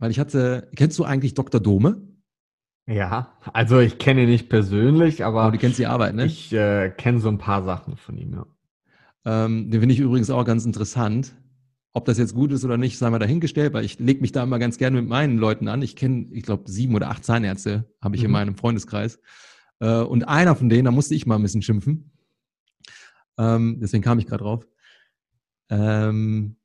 weil ich hatte, kennst du eigentlich Dr. Dome? Ja, also ich kenne ihn nicht persönlich, aber, aber du kennst die Arbeit, ne? Ich äh, kenne so ein paar Sachen von ihm, ja. Ähm, den finde ich übrigens auch ganz interessant. Ob das jetzt gut ist oder nicht, sei mal dahingestellt, weil ich lege mich da immer ganz gerne mit meinen Leuten an. Ich kenne, ich glaube, sieben oder acht Zahnärzte habe ich mhm. in meinem Freundeskreis. Äh, und einer von denen, da musste ich mal ein bisschen schimpfen. Ähm, deswegen kam ich gerade drauf. Ähm,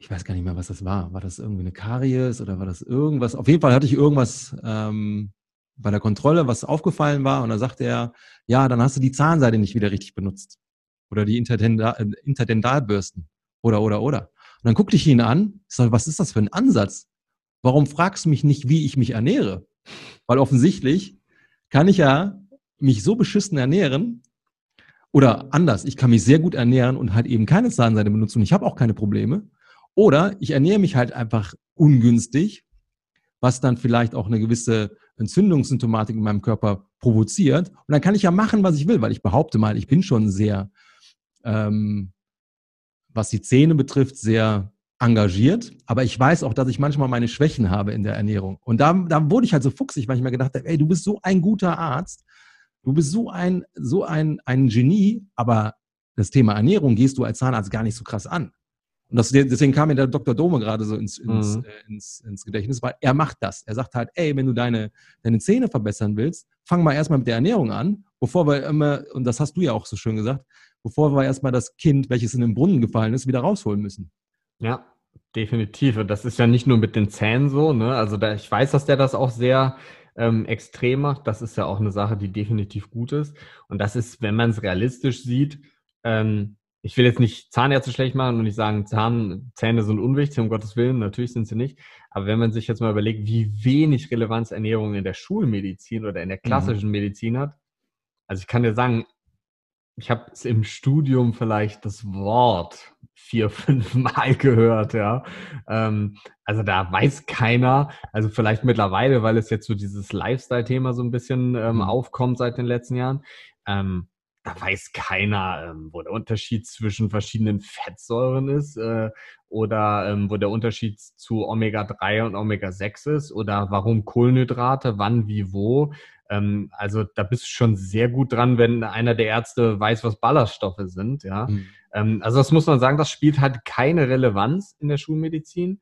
ich weiß gar nicht mehr, was das war. War das irgendwie eine Karies oder war das irgendwas? Auf jeden Fall hatte ich irgendwas ähm, bei der Kontrolle, was aufgefallen war. Und da sagte er, ja, dann hast du die Zahnseide nicht wieder richtig benutzt. Oder die Interdendal, äh, Interdentalbürsten. Oder, oder, oder. Und dann guckte ich ihn an. Ich sage, was ist das für ein Ansatz? Warum fragst du mich nicht, wie ich mich ernähre? Weil offensichtlich kann ich ja mich so beschissen ernähren oder anders, ich kann mich sehr gut ernähren und halt eben keine Zahnseide benutzen ich habe auch keine Probleme. Oder ich ernähre mich halt einfach ungünstig, was dann vielleicht auch eine gewisse Entzündungssymptomatik in meinem Körper provoziert. Und dann kann ich ja machen, was ich will, weil ich behaupte mal, ich bin schon sehr, ähm, was die Zähne betrifft, sehr engagiert, aber ich weiß auch, dass ich manchmal meine Schwächen habe in der Ernährung. Und da, da wurde ich halt so fuchsig, weil ich mir gedacht habe, ey, du bist so ein guter Arzt, Du bist so ein, so ein, ein Genie, aber das Thema Ernährung gehst du als Zahnarzt gar nicht so krass an. Und das, deswegen kam mir der Dr. Dome gerade so ins, ins, mhm. äh, ins, ins, Gedächtnis, weil er macht das. Er sagt halt, ey, wenn du deine, deine Zähne verbessern willst, fang mal erstmal mit der Ernährung an, bevor wir immer, und das hast du ja auch so schön gesagt, bevor wir erstmal das Kind, welches in den Brunnen gefallen ist, wieder rausholen müssen. Ja, definitiv. Und das ist ja nicht nur mit den Zähnen so, ne? Also da, ich weiß, dass der das auch sehr ähm, extrem macht. Das ist ja auch eine Sache, die definitiv gut ist. Und das ist, wenn man es realistisch sieht, ähm, ich will jetzt nicht Zahnärzte schlecht machen und nicht sagen, Zahn, Zähne sind unwichtig, um Gottes Willen, natürlich sind sie nicht. Aber wenn man sich jetzt mal überlegt, wie wenig Relevanz Ernährung in der Schulmedizin oder in der mhm. klassischen mhm. Medizin hat, also ich kann dir sagen, ich habe es im Studium vielleicht das Wort vier, fünf Mal gehört, ja. Ähm, also da weiß keiner, also vielleicht mittlerweile, weil es jetzt so dieses Lifestyle-Thema so ein bisschen ähm, mhm. aufkommt seit den letzten Jahren, ähm, da weiß keiner, ähm, wo der Unterschied zwischen verschiedenen Fettsäuren ist äh, oder ähm, wo der Unterschied zu Omega-3 und Omega-6 ist oder warum Kohlenhydrate, wann, wie, wo. Ähm, also da bist du schon sehr gut dran, wenn einer der Ärzte weiß, was Ballaststoffe sind. Ja, mhm. ähm, also das muss man sagen, das spielt halt keine Relevanz in der Schulmedizin.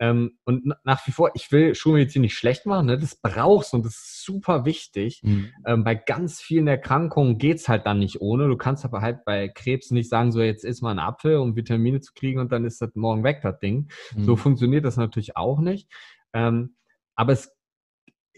Ähm, und nach wie vor, ich will Schulmedizin nicht schlecht machen, ne? das brauchst und das ist super wichtig. Mhm. Ähm, bei ganz vielen Erkrankungen geht's halt dann nicht ohne. Du kannst aber halt bei Krebs nicht sagen, so jetzt isst mal einen Apfel, um Vitamine zu kriegen und dann ist das morgen weg, das Ding. Mhm. So funktioniert das natürlich auch nicht. Ähm, aber es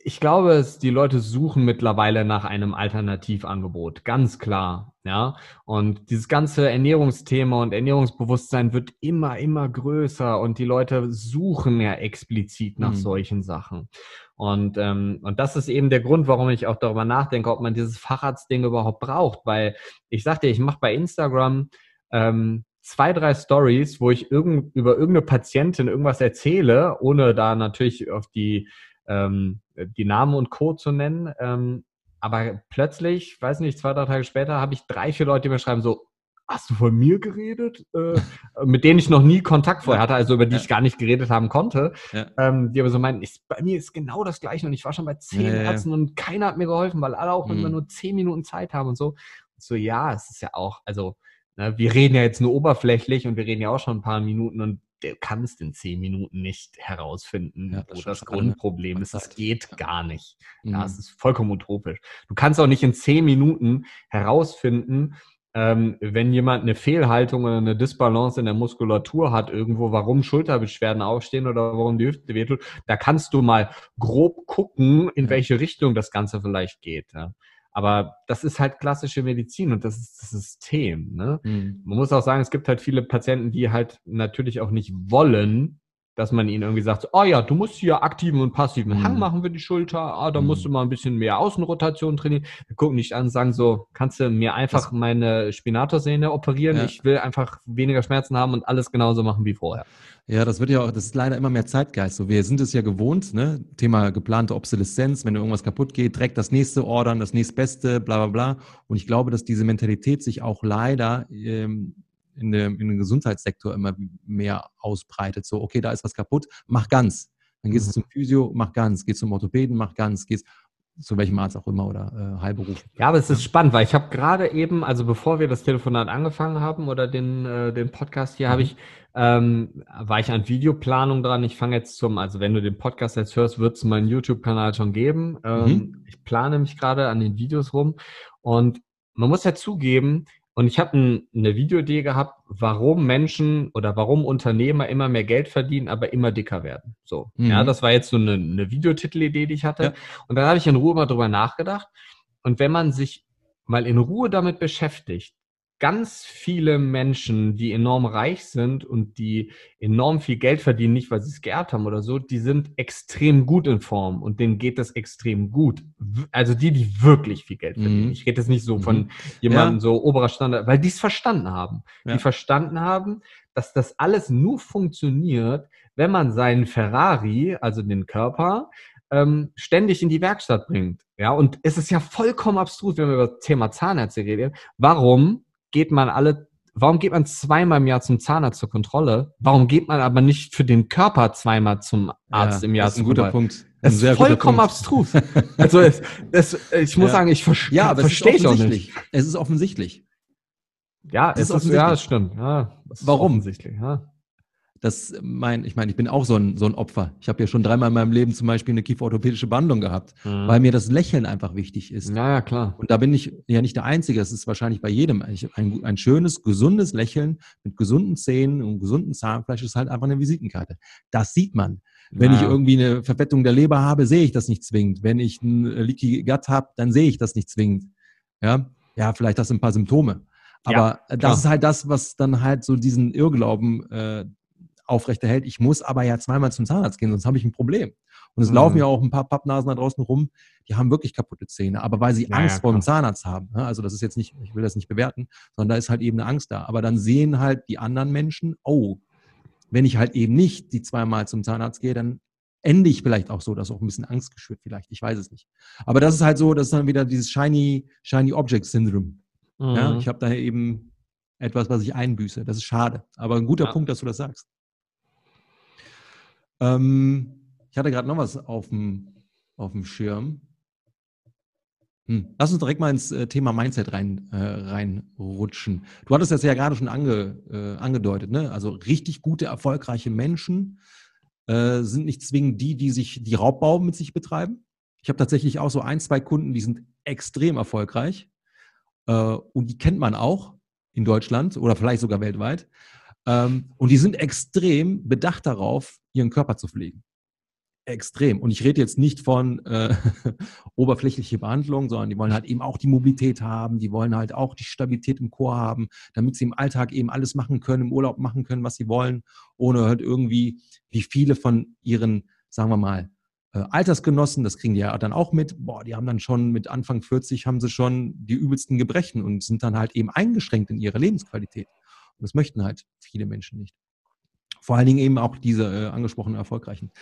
ich glaube, es, die Leute suchen mittlerweile nach einem Alternativangebot, ganz klar. Ja, und dieses ganze Ernährungsthema und Ernährungsbewusstsein wird immer, immer größer und die Leute suchen ja explizit nach mhm. solchen Sachen. Und, ähm, und das ist eben der Grund, warum ich auch darüber nachdenke, ob man dieses Facharztding überhaupt braucht. Weil ich sagte, ich mache bei Instagram ähm, zwei, drei Stories, wo ich irgend, über irgendeine Patientin irgendwas erzähle, ohne da natürlich auf die ähm, die Namen und Co. zu nennen. Ähm, aber plötzlich, weiß nicht, zwei, drei Tage später, habe ich drei, vier Leute, die mir schreiben, so, hast du von mir geredet? Äh, mit denen ich noch nie Kontakt vorher hatte, also über die ja. ich gar nicht geredet haben konnte. Ja. Ähm, die aber so meinen, ich, bei mir ist genau das Gleiche und ich war schon bei zehn ja, Ärzten und keiner hat mir geholfen, weil alle auch mhm. immer nur zehn Minuten Zeit haben und so. Und so, ja, es ist ja auch, also Ne, wir reden ja jetzt nur oberflächlich und wir reden ja auch schon ein paar Minuten und du kannst in zehn Minuten nicht herausfinden, ja, das wo das Grundproblem ist. Das geht ja. gar nicht. Mhm. Ja, es ist vollkommen utopisch. Du kannst auch nicht in zehn Minuten herausfinden, ähm, wenn jemand eine Fehlhaltung oder eine Disbalance in der Muskulatur hat, irgendwo, warum Schulterbeschwerden aufstehen oder warum die Hüfte wehtut, da kannst du mal grob gucken, in welche Richtung das Ganze vielleicht geht. Ja. Aber das ist halt klassische Medizin und das ist das System. Ne? Mhm. Man muss auch sagen, es gibt halt viele Patienten, die halt natürlich auch nicht wollen, dass man ihnen irgendwie sagt, oh ja, du musst hier aktiven und passiven mhm. Hang machen für die Schulter, ah, da mhm. musst du mal ein bisschen mehr Außenrotation trainieren. Wir gucken nicht an und sagen so, kannst du mir einfach das meine Spinatorsehne operieren? Ja. Ich will einfach weniger Schmerzen haben und alles genauso machen wie vorher. Ja, das wird ja auch, das ist leider immer mehr Zeitgeist. So, wir sind es ja gewohnt, ne? Thema geplante Obsoleszenz, wenn irgendwas kaputt geht, direkt das nächste ordern, das nächstbeste, bla bla bla. Und ich glaube, dass diese Mentalität sich auch leider ähm, in, dem, in dem Gesundheitssektor immer mehr ausbreitet. So, okay, da ist was kaputt, mach ganz. Dann gehst du mhm. zum Physio, mach ganz. Gehst zum Orthopäden, mach ganz. Gehst zu welchem Arzt auch immer oder äh, Heilberuf. Ja, aber es ist spannend, weil ich habe gerade eben, also bevor wir das Telefonat angefangen haben oder den, äh, den Podcast hier, mhm. habe ich, ähm, war ich an Videoplanung dran. Ich fange jetzt zum, also wenn du den Podcast jetzt hörst, wird es meinen YouTube-Kanal schon geben. Ähm, mhm. Ich plane mich gerade an den Videos rum und man muss ja zugeben, und ich habe ein, eine Videoidee gehabt, warum Menschen oder warum Unternehmer immer mehr Geld verdienen, aber immer dicker werden. So, mhm. ja, das war jetzt so eine, eine Videotitelidee, die ich hatte. Ja. Und dann habe ich in Ruhe mal drüber nachgedacht. Und wenn man sich mal in Ruhe damit beschäftigt, ganz viele Menschen, die enorm reich sind und die enorm viel Geld verdienen, nicht weil sie es geerbt haben oder so, die sind extrem gut in Form und denen geht das extrem gut. Also die, die wirklich viel Geld verdienen. Mhm. Ich rede jetzt nicht so von mhm. jemandem ja. so oberer Standard, weil die es verstanden haben. Ja. Die verstanden haben, dass das alles nur funktioniert, wenn man seinen Ferrari, also den Körper, ähm, ständig in die Werkstatt bringt. Ja, und es ist ja vollkommen abstrus, wenn wir über das Thema Zahnärzte reden. Warum geht man alle, warum geht man zweimal im Jahr zum Zahnarzt zur Kontrolle? Warum geht man aber nicht für den Körper zweimal zum Arzt ja, im Jahr? Das ist ein guter Kontrolle? Punkt. Das ist vollkommen abstrus. Also es, es, ich muss ja. sagen, ich ver ja, aber verstehe es auch nicht. Es ist offensichtlich. Ja, es, es ist, ja, das stimmt. Ja, Warum? Offensichtlich, ja das mein, ich meine, ich bin auch so ein, so ein Opfer. Ich habe ja schon dreimal in meinem Leben zum Beispiel eine kieferorthopädische Behandlung gehabt, mhm. weil mir das Lächeln einfach wichtig ist. Ja, ja, klar. Und da bin ich ja nicht der Einzige. Das ist wahrscheinlich bei jedem. Ein, ein schönes, gesundes Lächeln mit gesunden Zähnen und gesunden Zahnfleisch ist halt einfach eine Visitenkarte. Das sieht man. Wenn ja. ich irgendwie eine Verfettung der Leber habe, sehe ich das nicht zwingend. Wenn ich ein Leaky Gut habe, dann sehe ich das nicht zwingend. Ja, ja, vielleicht hast du ein paar Symptome. Aber ja, das ist halt das, was dann halt so diesen Irrglauben äh, aufrechterhält. Ich muss aber ja zweimal zum Zahnarzt gehen, sonst habe ich ein Problem. Und es mhm. laufen ja auch ein paar Pappnasen da draußen rum, die haben wirklich kaputte Zähne, aber weil sie ja, Angst ja, vor dem Zahnarzt haben. Ne? Also das ist jetzt nicht, ich will das nicht bewerten, sondern da ist halt eben eine Angst da. Aber dann sehen halt die anderen Menschen, oh, wenn ich halt eben nicht die zweimal zum Zahnarzt gehe, dann ende ich vielleicht auch so, dass auch ein bisschen Angst geschürt vielleicht. Ich weiß es nicht. Aber das ist halt so, das ist dann wieder dieses Shiny, Shiny Object Syndrome. Mhm. Ja, ich habe da eben etwas, was ich einbüße. Das ist schade. Aber ein guter ja. Punkt, dass du das sagst. Ähm, ich hatte gerade noch was auf dem, auf dem Schirm. Hm. Lass uns direkt mal ins äh, Thema Mindset rein, äh, reinrutschen. Du hattest das ja gerade schon ange, äh, angedeutet. Ne? Also richtig gute, erfolgreiche Menschen äh, sind nicht zwingend die, die sich die Raubbau mit sich betreiben. Ich habe tatsächlich auch so ein, zwei Kunden, die sind extrem erfolgreich äh, und die kennt man auch in Deutschland oder vielleicht sogar weltweit. Ähm, und die sind extrem bedacht darauf, ihren Körper zu pflegen. Extrem. Und ich rede jetzt nicht von äh, oberflächliche Behandlung, sondern die wollen halt eben auch die Mobilität haben, die wollen halt auch die Stabilität im Chor haben, damit sie im Alltag eben alles machen können, im Urlaub machen können, was sie wollen, ohne halt irgendwie, wie viele von ihren, sagen wir mal, äh, Altersgenossen, das kriegen die ja dann auch mit, boah, die haben dann schon mit Anfang 40 haben sie schon die übelsten Gebrechen und sind dann halt eben eingeschränkt in ihrer Lebensqualität. Und das möchten halt viele Menschen nicht. Vor allen Dingen eben auch diese äh, angesprochenen Erfolgreichen.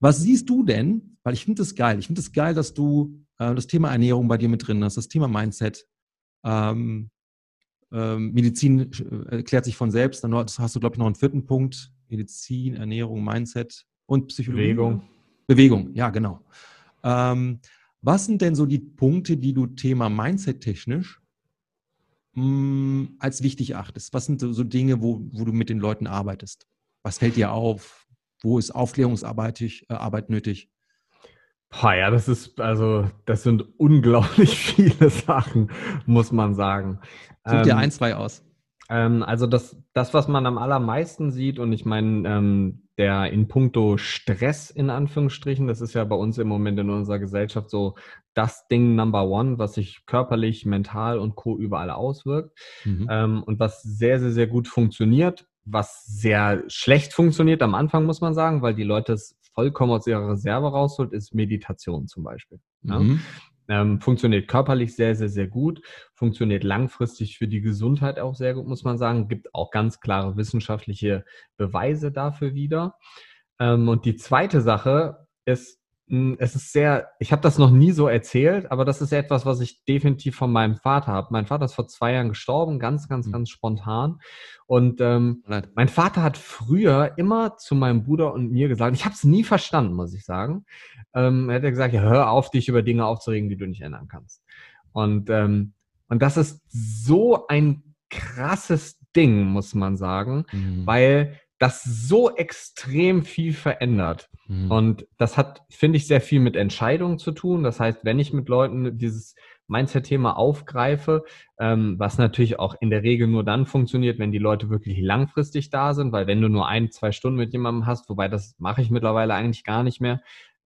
Was siehst du denn? Weil ich finde das geil. Ich finde es das geil, dass du äh, das Thema Ernährung bei dir mit drin hast, das Thema Mindset. Ähm, ähm, Medizin äh, erklärt sich von selbst. Dann hast du, glaube ich, noch einen vierten Punkt. Medizin, Ernährung, Mindset und Psychologie. Bewegung. Bewegung, ja, genau. Ähm, was sind denn so die Punkte, die du Thema Mindset technisch mh, mm, als wichtig achtest? Was sind so Dinge, wo, wo du mit den Leuten arbeitest? Was fällt dir auf? Wo ist Aufklärungsarbeit äh, Arbeit nötig? Boah, ja, das ist, also, das sind unglaublich viele Sachen, muss man sagen. Such dir ähm, ein, zwei aus. Ähm, also das, das, was man am allermeisten sieht, und ich meine, ähm, der in puncto Stress in Anführungsstrichen, das ist ja bei uns im Moment in unserer Gesellschaft so das Ding Number One, was sich körperlich, mental und Co. überall auswirkt. Mhm. Ähm, und was sehr, sehr, sehr gut funktioniert, was sehr schlecht funktioniert am Anfang, muss man sagen, weil die Leute es vollkommen aus ihrer Reserve rausholt, ist Meditation zum Beispiel. Ja? Mhm. Ähm, funktioniert körperlich sehr, sehr, sehr gut, funktioniert langfristig für die Gesundheit auch sehr gut, muss man sagen. Gibt auch ganz klare wissenschaftliche Beweise dafür wieder. Ähm, und die zweite Sache ist, es ist sehr, ich habe das noch nie so erzählt, aber das ist etwas, was ich definitiv von meinem Vater habe. Mein Vater ist vor zwei Jahren gestorben, ganz, ganz, mhm. ganz spontan. Und ähm, mein Vater hat früher immer zu meinem Bruder und mir gesagt, ich habe es nie verstanden, muss ich sagen. Ähm, er hat gesagt, ja, hör auf, dich über Dinge aufzuregen, die du nicht ändern kannst. Und, ähm, und das ist so ein krasses Ding, muss man sagen, mhm. weil das so extrem viel verändert. Mhm. Und das hat, finde ich, sehr viel mit Entscheidungen zu tun. Das heißt, wenn ich mit Leuten dieses Mindset-Thema aufgreife, ähm, was natürlich auch in der Regel nur dann funktioniert, wenn die Leute wirklich langfristig da sind, weil wenn du nur ein, zwei Stunden mit jemandem hast, wobei das mache ich mittlerweile eigentlich gar nicht mehr,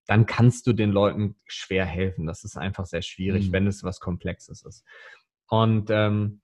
dann kannst du den Leuten schwer helfen. Das ist einfach sehr schwierig, mhm. wenn es was Komplexes ist. Und ähm,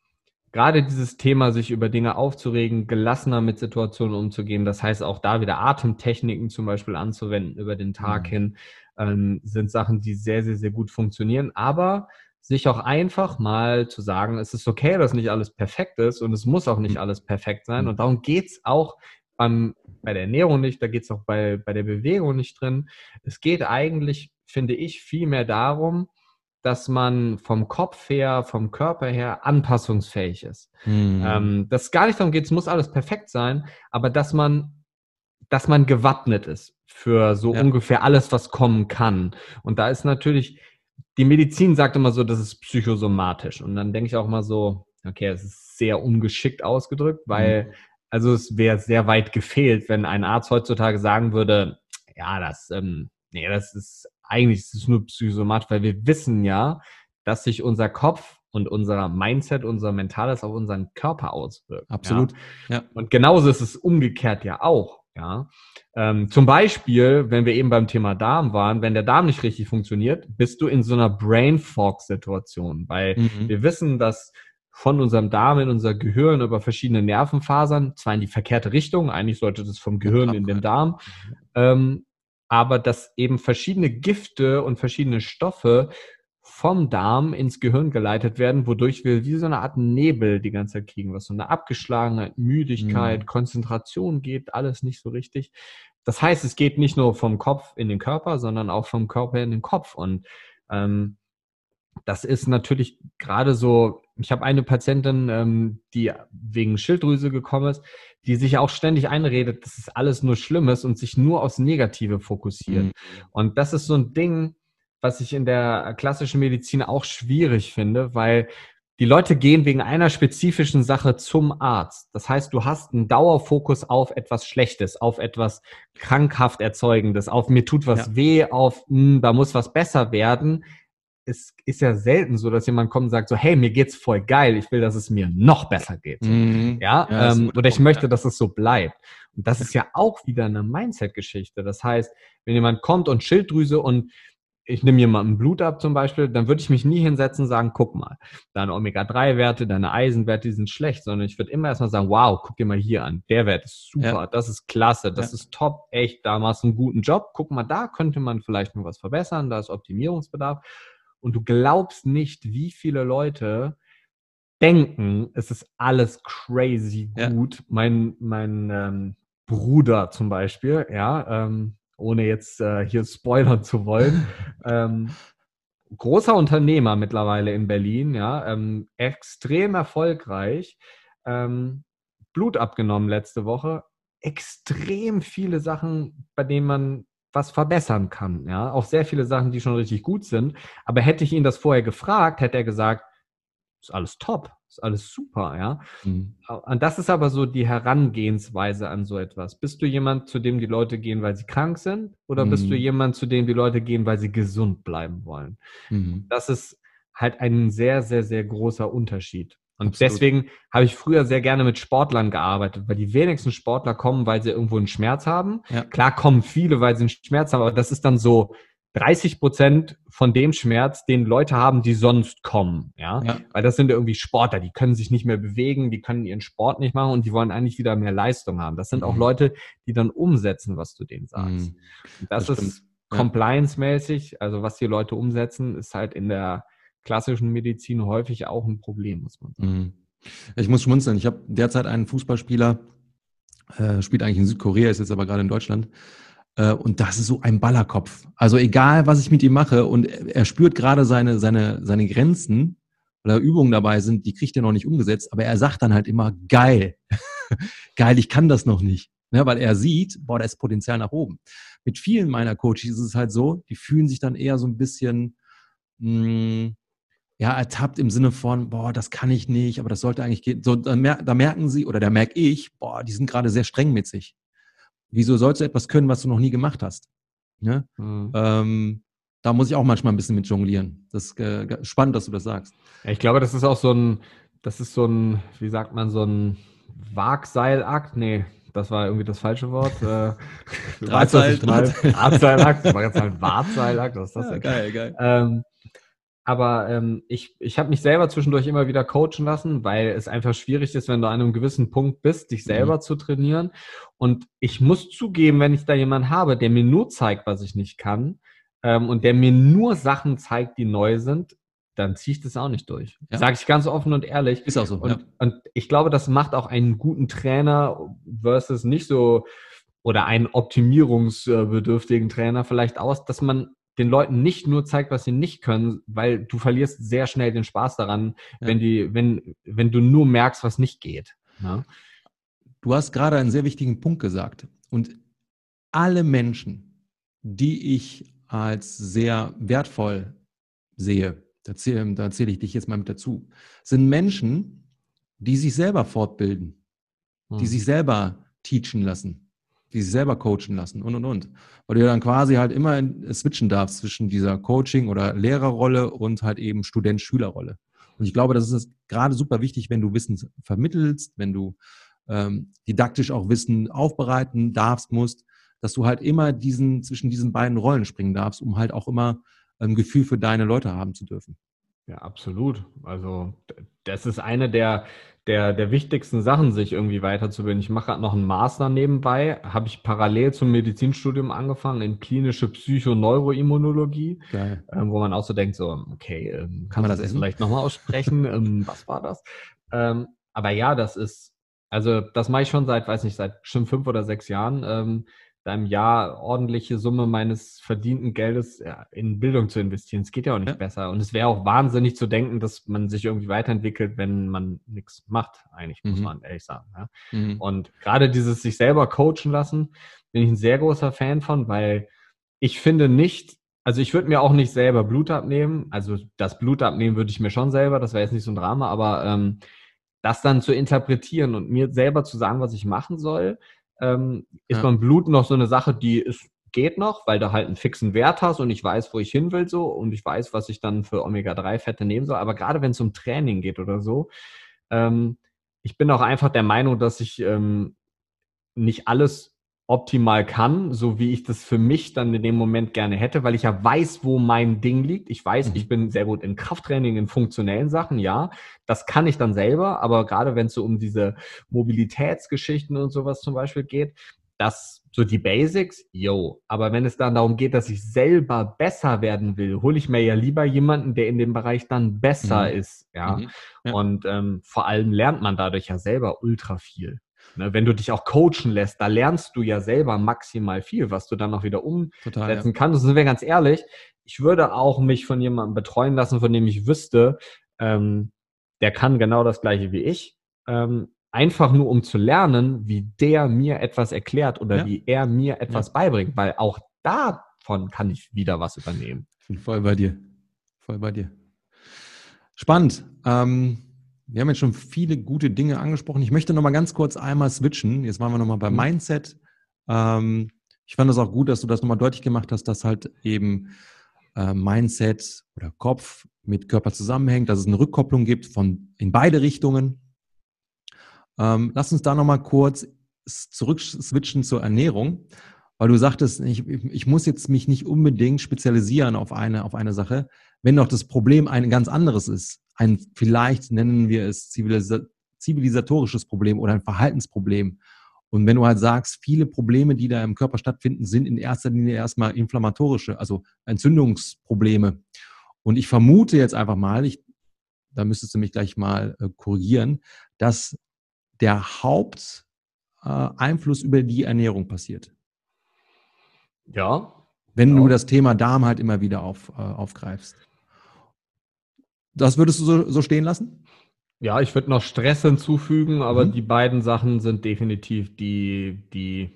gerade dieses Thema, sich über Dinge aufzuregen, gelassener mit Situationen umzugehen, das heißt auch da wieder Atemtechniken zum Beispiel anzuwenden über den Tag mhm. hin, ähm, sind Sachen, die sehr, sehr, sehr gut funktionieren. Aber sich auch einfach mal zu sagen, es ist okay, dass nicht alles perfekt ist und es muss auch nicht mhm. alles perfekt sein. Und darum geht's auch beim, bei der Ernährung nicht, da geht's auch bei, bei der Bewegung nicht drin. Es geht eigentlich, finde ich, viel mehr darum, dass man vom Kopf her, vom Körper her anpassungsfähig ist. Mhm. Ähm, dass gar nicht darum geht, es muss alles perfekt sein, aber dass man, dass man gewappnet ist für so ja. ungefähr alles, was kommen kann. Und da ist natürlich, die Medizin sagt immer so, das ist psychosomatisch. Und dann denke ich auch mal so, okay, es ist sehr ungeschickt ausgedrückt, weil, mhm. also es wäre sehr weit gefehlt, wenn ein Arzt heutzutage sagen würde, ja, das, ähm, nee, das ist eigentlich ist es nur psychosomatisch, weil wir wissen ja, dass sich unser Kopf und unser Mindset, unser Mentales auf unseren Körper auswirkt. Absolut. Ja. ja. Und genauso ist es umgekehrt ja auch. Ja. Ähm, zum Beispiel, wenn wir eben beim Thema Darm waren, wenn der Darm nicht richtig funktioniert, bist du in so einer Brain Fog Situation, weil mhm. wir wissen, dass von unserem Darm in unser Gehirn über verschiedene Nervenfasern, zwar in die verkehrte Richtung, eigentlich sollte das vom Gehirn in den Darm, mhm. ähm, aber dass eben verschiedene Gifte und verschiedene Stoffe vom Darm ins Gehirn geleitet werden, wodurch wir wie so eine Art Nebel die ganze Zeit kriegen, was so eine Abgeschlagenheit, Müdigkeit, mhm. Konzentration geht, alles nicht so richtig. Das heißt, es geht nicht nur vom Kopf in den Körper, sondern auch vom Körper in den Kopf. Und ähm, das ist natürlich gerade so, ich habe eine Patientin, ähm, die wegen Schilddrüse gekommen ist, die sich auch ständig einredet, dass es alles nur Schlimmes und sich nur aufs Negative fokussiert. Mhm. Und das ist so ein Ding, was ich in der klassischen Medizin auch schwierig finde, weil die Leute gehen wegen einer spezifischen Sache zum Arzt. Das heißt, du hast einen Dauerfokus auf etwas Schlechtes, auf etwas krankhaft Erzeugendes, auf mir tut was ja. weh, auf mh, hm, da muss was besser werden es ist ja selten so, dass jemand kommt und sagt so, hey, mir geht's voll geil, ich will, dass es mir noch besser geht. Mhm. Ja, ja ähm, oder ich möchte, dass es so bleibt. Und das ist ja auch wieder eine Mindset-Geschichte. Das heißt, wenn jemand kommt und Schilddrüse und ich nehme jemandem Blut ab zum Beispiel, dann würde ich mich nie hinsetzen und sagen, guck mal, deine Omega-3-Werte, deine Eisenwerte, die sind schlecht, sondern ich würde immer erstmal sagen, wow, guck dir mal hier an, der Wert ist super, ja. das ist klasse, das ja. ist top, echt, da machst du einen guten Job, guck mal, da könnte man vielleicht noch was verbessern, da ist Optimierungsbedarf und du glaubst nicht, wie viele Leute denken, es ist alles crazy gut. Ja. Mein, mein ähm, Bruder zum Beispiel, ja, ähm, ohne jetzt äh, hier spoilern zu wollen, ähm, großer Unternehmer mittlerweile in Berlin, ja, ähm, extrem erfolgreich, ähm, Blut abgenommen letzte Woche, extrem viele Sachen, bei denen man was verbessern kann. Ja, auch sehr viele Sachen, die schon richtig gut sind. Aber hätte ich ihn das vorher gefragt, hätte er gesagt, ist alles top. ist alles super, ja. Mhm. Und das ist aber so die Herangehensweise an so etwas. Bist du jemand, zu dem die Leute gehen, weil sie krank sind? Oder mhm. bist du mhm. jemand, zu dem die Leute gehen, weil sie gesund bleiben wollen? Mhm. Das ist halt ein sehr, sehr, sehr großer Unterschied. Und Absolut. deswegen habe ich früher sehr gerne mit Sportlern gearbeitet, weil die wenigsten Sportler kommen, weil sie irgendwo einen Schmerz haben. Ja. Klar kommen viele, weil sie einen Schmerz haben, aber das ist dann so, 30 Prozent von dem Schmerz, den Leute haben, die sonst kommen. Ja? ja? Weil das sind irgendwie Sportler, die können sich nicht mehr bewegen, die können ihren Sport nicht machen und die wollen eigentlich wieder mehr Leistung haben. Das sind mhm. auch Leute, die dann umsetzen, was du denen sagst. Mhm. Das, das, ist compliance-mäßig, also was die Leute umsetzen, ist halt in der klassischen Medizin häufig auch ein Problem, muss man sagen. Mhm. Ich muss schmunzeln. Ich habe derzeit einen Fußballspieler, äh, spielt eigentlich in Südkorea, ist jetzt aber gerade in Deutschland. Äh, und das ist so ein Ballerkopf. Also egal, was ich mit ihm mache, und er spürt gerade seine, seine, seine Grenzen, weil da Übungen dabei sind, die kriegt er noch nicht umgesetzt, aber er sagt dann halt immer, geil, geil, ich kann das noch nicht. Ja, weil er sieht, boah, da ist Potenzial nach oben. Mit vielen meiner Coaches ist es halt so, die fühlen sich dann eher so ein bisschen, mh, hm, ja, ertappt im Sinne von, boah, das kann ich nicht, aber das sollte eigentlich gehen. So, da, mer da merken sie, oder da merke ich, boah, die sind gerade sehr streng mit sich. Wieso sollst du etwas können, was du noch nie gemacht hast? Ja? Mhm. Ähm, da muss ich auch manchmal ein bisschen mit jonglieren. Das ist äh, spannend, dass du das sagst. Ich glaube, das ist auch so ein, das ist so ein, wie sagt man, so ein Wagseilakt. Nee, das war irgendwie das falsche Wort. Äh, Drahtseil, Drahtseilakt. Das war jetzt halt Wartseilakt. Was ist das ja, Geil, geil. Ähm, aber ähm, ich, ich habe mich selber zwischendurch immer wieder coachen lassen, weil es einfach schwierig ist, wenn du an einem gewissen Punkt bist, dich selber mhm. zu trainieren. Und ich muss zugeben, wenn ich da jemanden habe, der mir nur zeigt, was ich nicht kann, ähm, und der mir nur Sachen zeigt, die neu sind, dann ziehe ich das auch nicht durch. Ja. Sage ich ganz offen und ehrlich. Ist auch so. Und, ja. und ich glaube, das macht auch einen guten Trainer versus nicht so oder einen optimierungsbedürftigen Trainer vielleicht aus, dass man den Leuten nicht nur zeigt, was sie nicht können, weil du verlierst sehr schnell den Spaß daran, ja. wenn die, wenn, wenn du nur merkst, was nicht geht. Ne? Du hast gerade einen sehr wichtigen Punkt gesagt. Und alle Menschen, die ich als sehr wertvoll sehe, da zähle, da zähle ich dich jetzt mal mit dazu, sind Menschen, die sich selber fortbilden, hm. die sich selber teachen lassen, die sich selber coachen lassen und und und. Weil du dann quasi halt immer switchen darfst zwischen dieser Coaching- oder Lehrerrolle und halt eben Student-Schülerrolle. Und ich glaube, das ist gerade super wichtig, wenn du Wissen vermittelst, wenn du ähm, didaktisch auch Wissen aufbereiten darfst, musst, dass du halt immer diesen, zwischen diesen beiden Rollen springen darfst, um halt auch immer ein Gefühl für deine Leute haben zu dürfen. Ja, absolut. Also das ist eine der, der, der wichtigsten Sachen, sich irgendwie weiterzubilden. Ich mache gerade noch einen Master nebenbei, habe ich parallel zum Medizinstudium angefangen in klinische Psychoneuroimmunologie, Geil. ähm, wo man auch so denkt, so, okay, ähm, kann man das, das vielleicht nochmal aussprechen? ähm, was war das? Ähm, aber ja, das ist, also das mache ich schon seit, weiß nicht, seit schon fünf oder sechs Jahren. Ähm, da im Jahr ordentliche Summe meines verdienten Geldes ja, in Bildung zu investieren. Es geht ja auch nicht ja. besser. Und es wäre auch wahnsinnig zu denken, dass man sich irgendwie weiterentwickelt, wenn man nichts macht, eigentlich, muss mhm. man ehrlich sagen. Ja? Mhm. Und gerade dieses sich selber coachen lassen, bin ich ein sehr großer Fan von, weil ich finde nicht, also ich würde mir auch nicht selber Blut abnehmen. Also das Blut abnehmen würde ich mir schon selber, das wäre jetzt nicht so ein Drama, aber ähm, das dann zu interpretieren und mir selber zu sagen, was ich machen soll, ähm, ist ja. beim Blut noch so eine Sache, die ist, geht noch, weil du halt einen fixen Wert hast und ich weiß, wo ich hin will so und ich weiß, was ich dann für Omega-3-Fette nehmen soll. Aber gerade wenn es um Training geht oder so, ähm, ich bin auch einfach der Meinung, dass ich ähm, nicht alles optimal kann, so wie ich das für mich dann in dem Moment gerne hätte, weil ich ja weiß, wo mein Ding liegt. Ich weiß, mhm. ich bin sehr gut in Krafttraining, in funktionellen Sachen, ja. Das kann ich dann selber, aber gerade wenn es so um diese Mobilitätsgeschichten und sowas zum Beispiel geht, das so die Basics, yo. Aber wenn es dann darum geht, dass ich selber besser werden will, hole ich mir ja lieber jemanden, der in dem Bereich dann besser mhm. ist, ja. Mhm. ja. Und ähm, vor allem lernt man dadurch ja selber ultra viel. Ne, wenn du dich auch coachen lässt, da lernst du ja selber maximal viel, was du dann auch wieder umsetzen Total, ja. kannst. Und sind wir ganz ehrlich, ich würde auch mich von jemandem betreuen lassen, von dem ich wüsste, ähm, der kann genau das gleiche wie ich. Ähm, einfach nur um zu lernen, wie der mir etwas erklärt oder ja. wie er mir etwas ja. beibringt, weil auch davon kann ich wieder was übernehmen. Ich bin voll bei dir. Voll bei dir. Spannend. Ähm wir haben jetzt schon viele gute Dinge angesprochen. Ich möchte noch mal ganz kurz einmal switchen. Jetzt waren wir noch mal beim mhm. Mindset. Ähm, ich fand es auch gut, dass du das nochmal deutlich gemacht hast, dass halt eben äh, Mindset oder Kopf mit Körper zusammenhängt, dass es eine Rückkopplung gibt von in beide Richtungen. Ähm, lass uns da nochmal kurz zurück switchen zur Ernährung, weil du sagtest, ich, ich muss jetzt mich nicht unbedingt spezialisieren auf eine, auf eine Sache, wenn doch das Problem ein ganz anderes ist ein, vielleicht nennen wir es zivilisa zivilisatorisches Problem oder ein Verhaltensproblem. Und wenn du halt sagst, viele Probleme, die da im Körper stattfinden, sind in erster Linie erstmal inflammatorische, also Entzündungsprobleme. Und ich vermute jetzt einfach mal, ich, da müsstest du mich gleich mal äh, korrigieren, dass der Haupteinfluss äh, über die Ernährung passiert. Ja. Wenn ja. du das Thema Darm halt immer wieder auf, äh, aufgreifst. Das würdest du so, so stehen lassen? Ja, ich würde noch Stress hinzufügen, aber mhm. die beiden Sachen sind definitiv die, die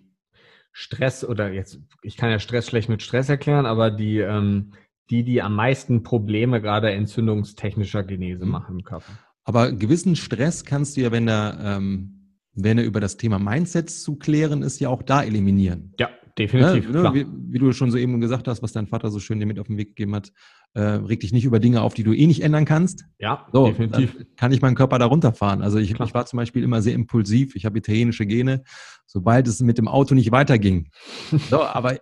Stress oder jetzt, ich kann ja Stress schlecht mit Stress erklären, aber die, ähm, die, die am meisten Probleme gerade entzündungstechnischer Genese mhm. machen im Körper. Aber gewissen Stress kannst du ja, wenn er, ähm, wenn er über das Thema Mindset zu klären ist, ja auch da eliminieren. Ja, Definitiv. Ne, wie, wie, du schon so eben gesagt hast, was dein Vater so schön dir mit auf den Weg gegeben hat, äh, reg dich nicht über Dinge auf, die du eh nicht ändern kannst. Ja, so, definitiv. Kann ich meinen Körper da runterfahren. Also ich, ich, war zum Beispiel immer sehr impulsiv. Ich habe italienische Gene, sobald es mit dem Auto nicht weiterging. so, aber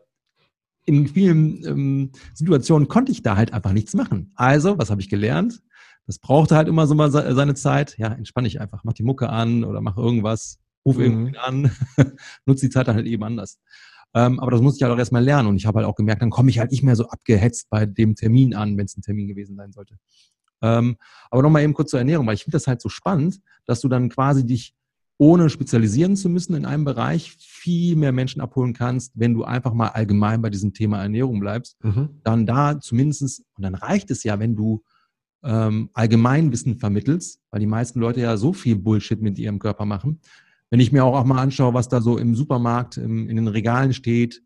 in vielen ähm, Situationen konnte ich da halt einfach nichts machen. Also, was habe ich gelernt? Das brauchte halt immer so mal seine Zeit. Ja, entspann dich einfach, mach die Mucke an oder mach irgendwas, ruf mhm. irgendwen an, nutz die Zeit dann halt eben anders. Ähm, aber das musste ich halt auch erstmal lernen. Und ich habe halt auch gemerkt, dann komme ich halt nicht mehr so abgehetzt bei dem Termin an, wenn es ein Termin gewesen sein sollte. Ähm, aber nochmal eben kurz zur Ernährung, weil ich finde das halt so spannend, dass du dann quasi dich ohne spezialisieren zu müssen in einem Bereich viel mehr Menschen abholen kannst, wenn du einfach mal allgemein bei diesem Thema Ernährung bleibst. Mhm. Dann da zumindestens und dann reicht es ja, wenn du ähm, Allgemeinwissen vermittelst, weil die meisten Leute ja so viel Bullshit mit ihrem Körper machen, wenn ich mir auch, auch mal anschaue, was da so im Supermarkt im, in den Regalen steht,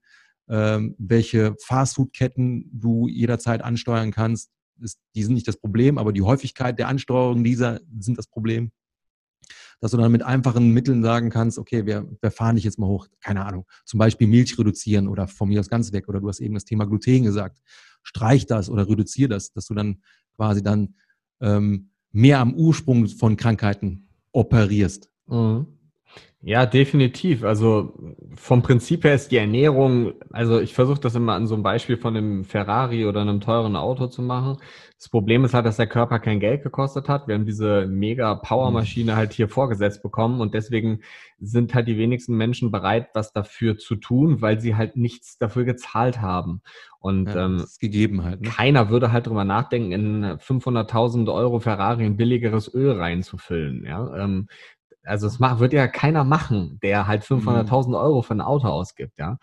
ähm, welche Fastfood-Ketten du jederzeit ansteuern kannst, ist, die sind nicht das Problem, aber die Häufigkeit der Ansteuerung dieser sind das Problem. Dass du dann mit einfachen Mitteln sagen kannst, okay, wir, wir fahren dich jetzt mal hoch, keine Ahnung, zum Beispiel Milch reduzieren oder von mir aus ganz weg, oder du hast eben das Thema Gluten gesagt, streich das oder reduziere das, dass du dann quasi dann ähm, mehr am Ursprung von Krankheiten operierst. Mhm. Ja, definitiv. Also vom Prinzip her ist die Ernährung, also ich versuche das immer an so einem Beispiel von einem Ferrari oder einem teuren Auto zu machen. Das Problem ist halt, dass der Körper kein Geld gekostet hat. Wir haben diese mega Powermaschine halt hier vorgesetzt bekommen und deswegen sind halt die wenigsten Menschen bereit, was dafür zu tun, weil sie halt nichts dafür gezahlt haben. Und ja, ähm, gegeben halt. Ne? Keiner würde halt drüber nachdenken, in 500.000 Euro Ferrari ein billigeres Öl reinzufüllen. Ja, ähm, also es macht, wird ja keiner machen, der halt 500.000 mhm. Euro für ein Auto ausgibt, ja.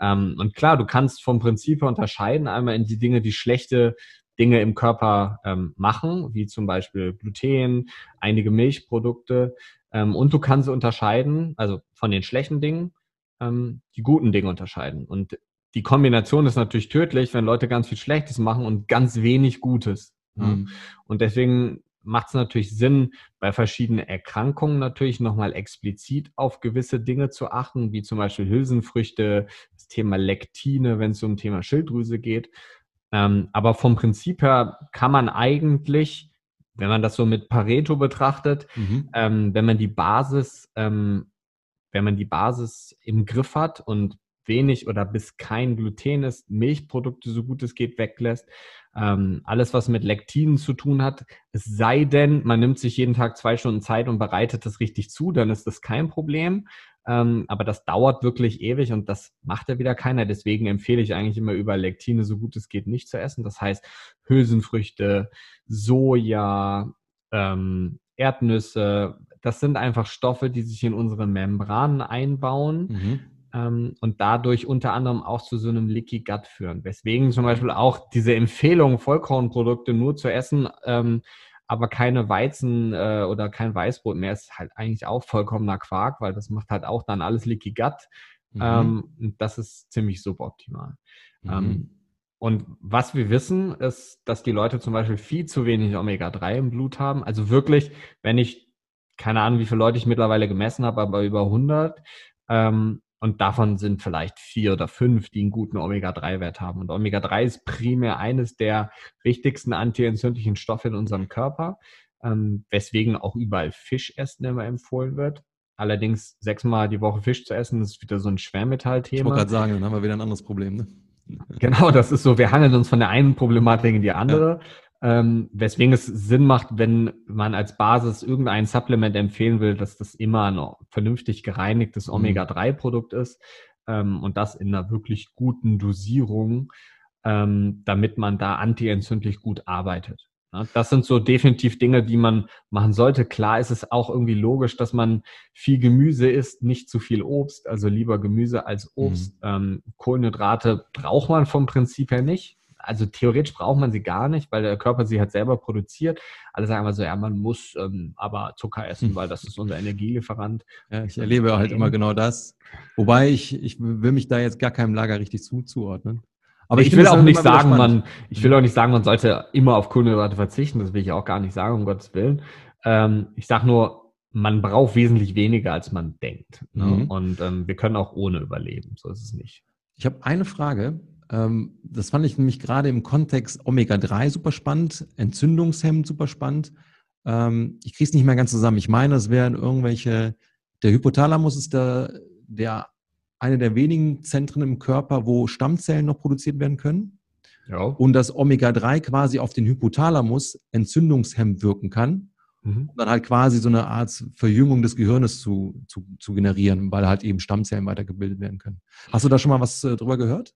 Ähm, und klar, du kannst vom Prinzip her unterscheiden, einmal in die Dinge, die schlechte Dinge im Körper ähm, machen, wie zum Beispiel Gluten, einige Milchprodukte. Ähm, und du kannst unterscheiden, also von den schlechten Dingen, ähm, die guten Dinge unterscheiden. Und die Kombination ist natürlich tödlich, wenn Leute ganz viel Schlechtes machen und ganz wenig Gutes. Mhm. Und deswegen macht es natürlich Sinn, bei verschiedenen Erkrankungen natürlich nochmal explizit auf gewisse Dinge zu achten, wie zum Beispiel Hülsenfrüchte, das Thema Lektine, wenn es um Thema Schilddrüse geht. Ähm, aber vom Prinzip her kann man eigentlich, wenn man das so mit Pareto betrachtet, mhm. ähm, wenn man die Basis, ähm, wenn man die Basis im Griff hat und wenig oder bis kein Gluten ist, Milchprodukte so gut es geht weglässt, ähm, alles, was mit Lektinen zu tun hat, es sei denn, man nimmt sich jeden Tag zwei Stunden Zeit und bereitet das richtig zu, dann ist das kein Problem. Ähm, aber das dauert wirklich ewig und das macht ja wieder keiner. Deswegen empfehle ich eigentlich immer über Lektine so gut es geht nicht zu essen. Das heißt Hülsenfrüchte, Soja, ähm, Erdnüsse, das sind einfach Stoffe, die sich in unsere Membranen einbauen. Mhm ähm, und dadurch unter anderem auch zu so einem Leaky Gut führen. Weswegen zum Beispiel auch diese Empfehlung, Vollkornprodukte nur zu essen, ähm, aber keine Weizen äh, oder kein Weißbrot mehr ist halt eigentlich auch vollkommener Quark, weil das macht halt auch dann alles Leaky Gut. Mhm. Ähm, das ist ziemlich suboptimal. Mhm. Ähm, und was wir wissen, ist, dass die Leute zum Beispiel viel zu wenig Omega-3 im Blut haben. Also wirklich, wenn ich, keine Ahnung, wie viele Leute ich mittlerweile gemessen habe, aber über 100, ähm, und davon sind vielleicht vier oder fünf, die einen guten Omega-3-Wert haben. Und Omega-3 ist primär eines der wichtigsten antientzündlichen Stoffe in unserem Körper, ähm, weswegen auch überall Fisch essen immer empfohlen wird. Allerdings sechsmal die Woche Fisch zu essen, ist wieder so ein Schwermetallthema. Ich wollte gerade sagen, dann haben wir wieder ein anderes Problem. Ne? Genau, das ist so, wir hangeln uns von der einen Problematik in die andere. Ja. Ähm, weswegen es Sinn macht, wenn man als Basis irgendein Supplement empfehlen will, dass das immer ein vernünftig gereinigtes mhm. Omega-3-Produkt ist ähm, und das in einer wirklich guten Dosierung, ähm, damit man da antientzündlich gut arbeitet. Das sind so definitiv Dinge, die man machen sollte. Klar ist es auch irgendwie logisch, dass man viel Gemüse isst, nicht zu viel Obst, also lieber Gemüse als Obst. Mhm. Ähm, Kohlenhydrate braucht man vom Prinzip her nicht. Also theoretisch braucht man sie gar nicht, weil der Körper sie halt selber produziert. Alle sagen immer so, ja, man muss ähm, aber Zucker essen, weil das ist unser Energielieferant. Ja, ich erlebe halt immer genau das. Wobei ich, ich will mich da jetzt gar keinem Lager richtig zuzuordnen. Aber ich, ich will auch nicht sagen, man, ich will auch nicht sagen, man sollte immer auf Kohlenhydrate verzichten. Das will ich auch gar nicht sagen, um Gottes Willen. Ähm, ich sage nur, man braucht wesentlich weniger, als man denkt. Ne? Mhm. Und ähm, wir können auch ohne überleben. So ist es nicht. Ich habe eine Frage. Ähm, das fand ich nämlich gerade im Kontext Omega-3 super spannend, Entzündungshemd super spannend. Ähm, ich kriege es nicht mehr ganz zusammen. Ich meine, es wären irgendwelche, der Hypothalamus ist der, der eine der wenigen Zentren im Körper, wo Stammzellen noch produziert werden können. Ja. Und dass Omega-3 quasi auf den Hypothalamus entzündungshemmend wirken kann. Mhm. Um dann halt quasi so eine Art Verjüngung des Gehirnes zu, zu, zu generieren, weil halt eben Stammzellen weitergebildet werden können. Hast du da schon mal was äh, drüber gehört?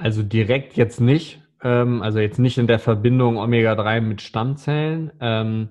Also direkt jetzt nicht. Ähm, also jetzt nicht in der Verbindung Omega-3 mit Stammzellen. Ähm,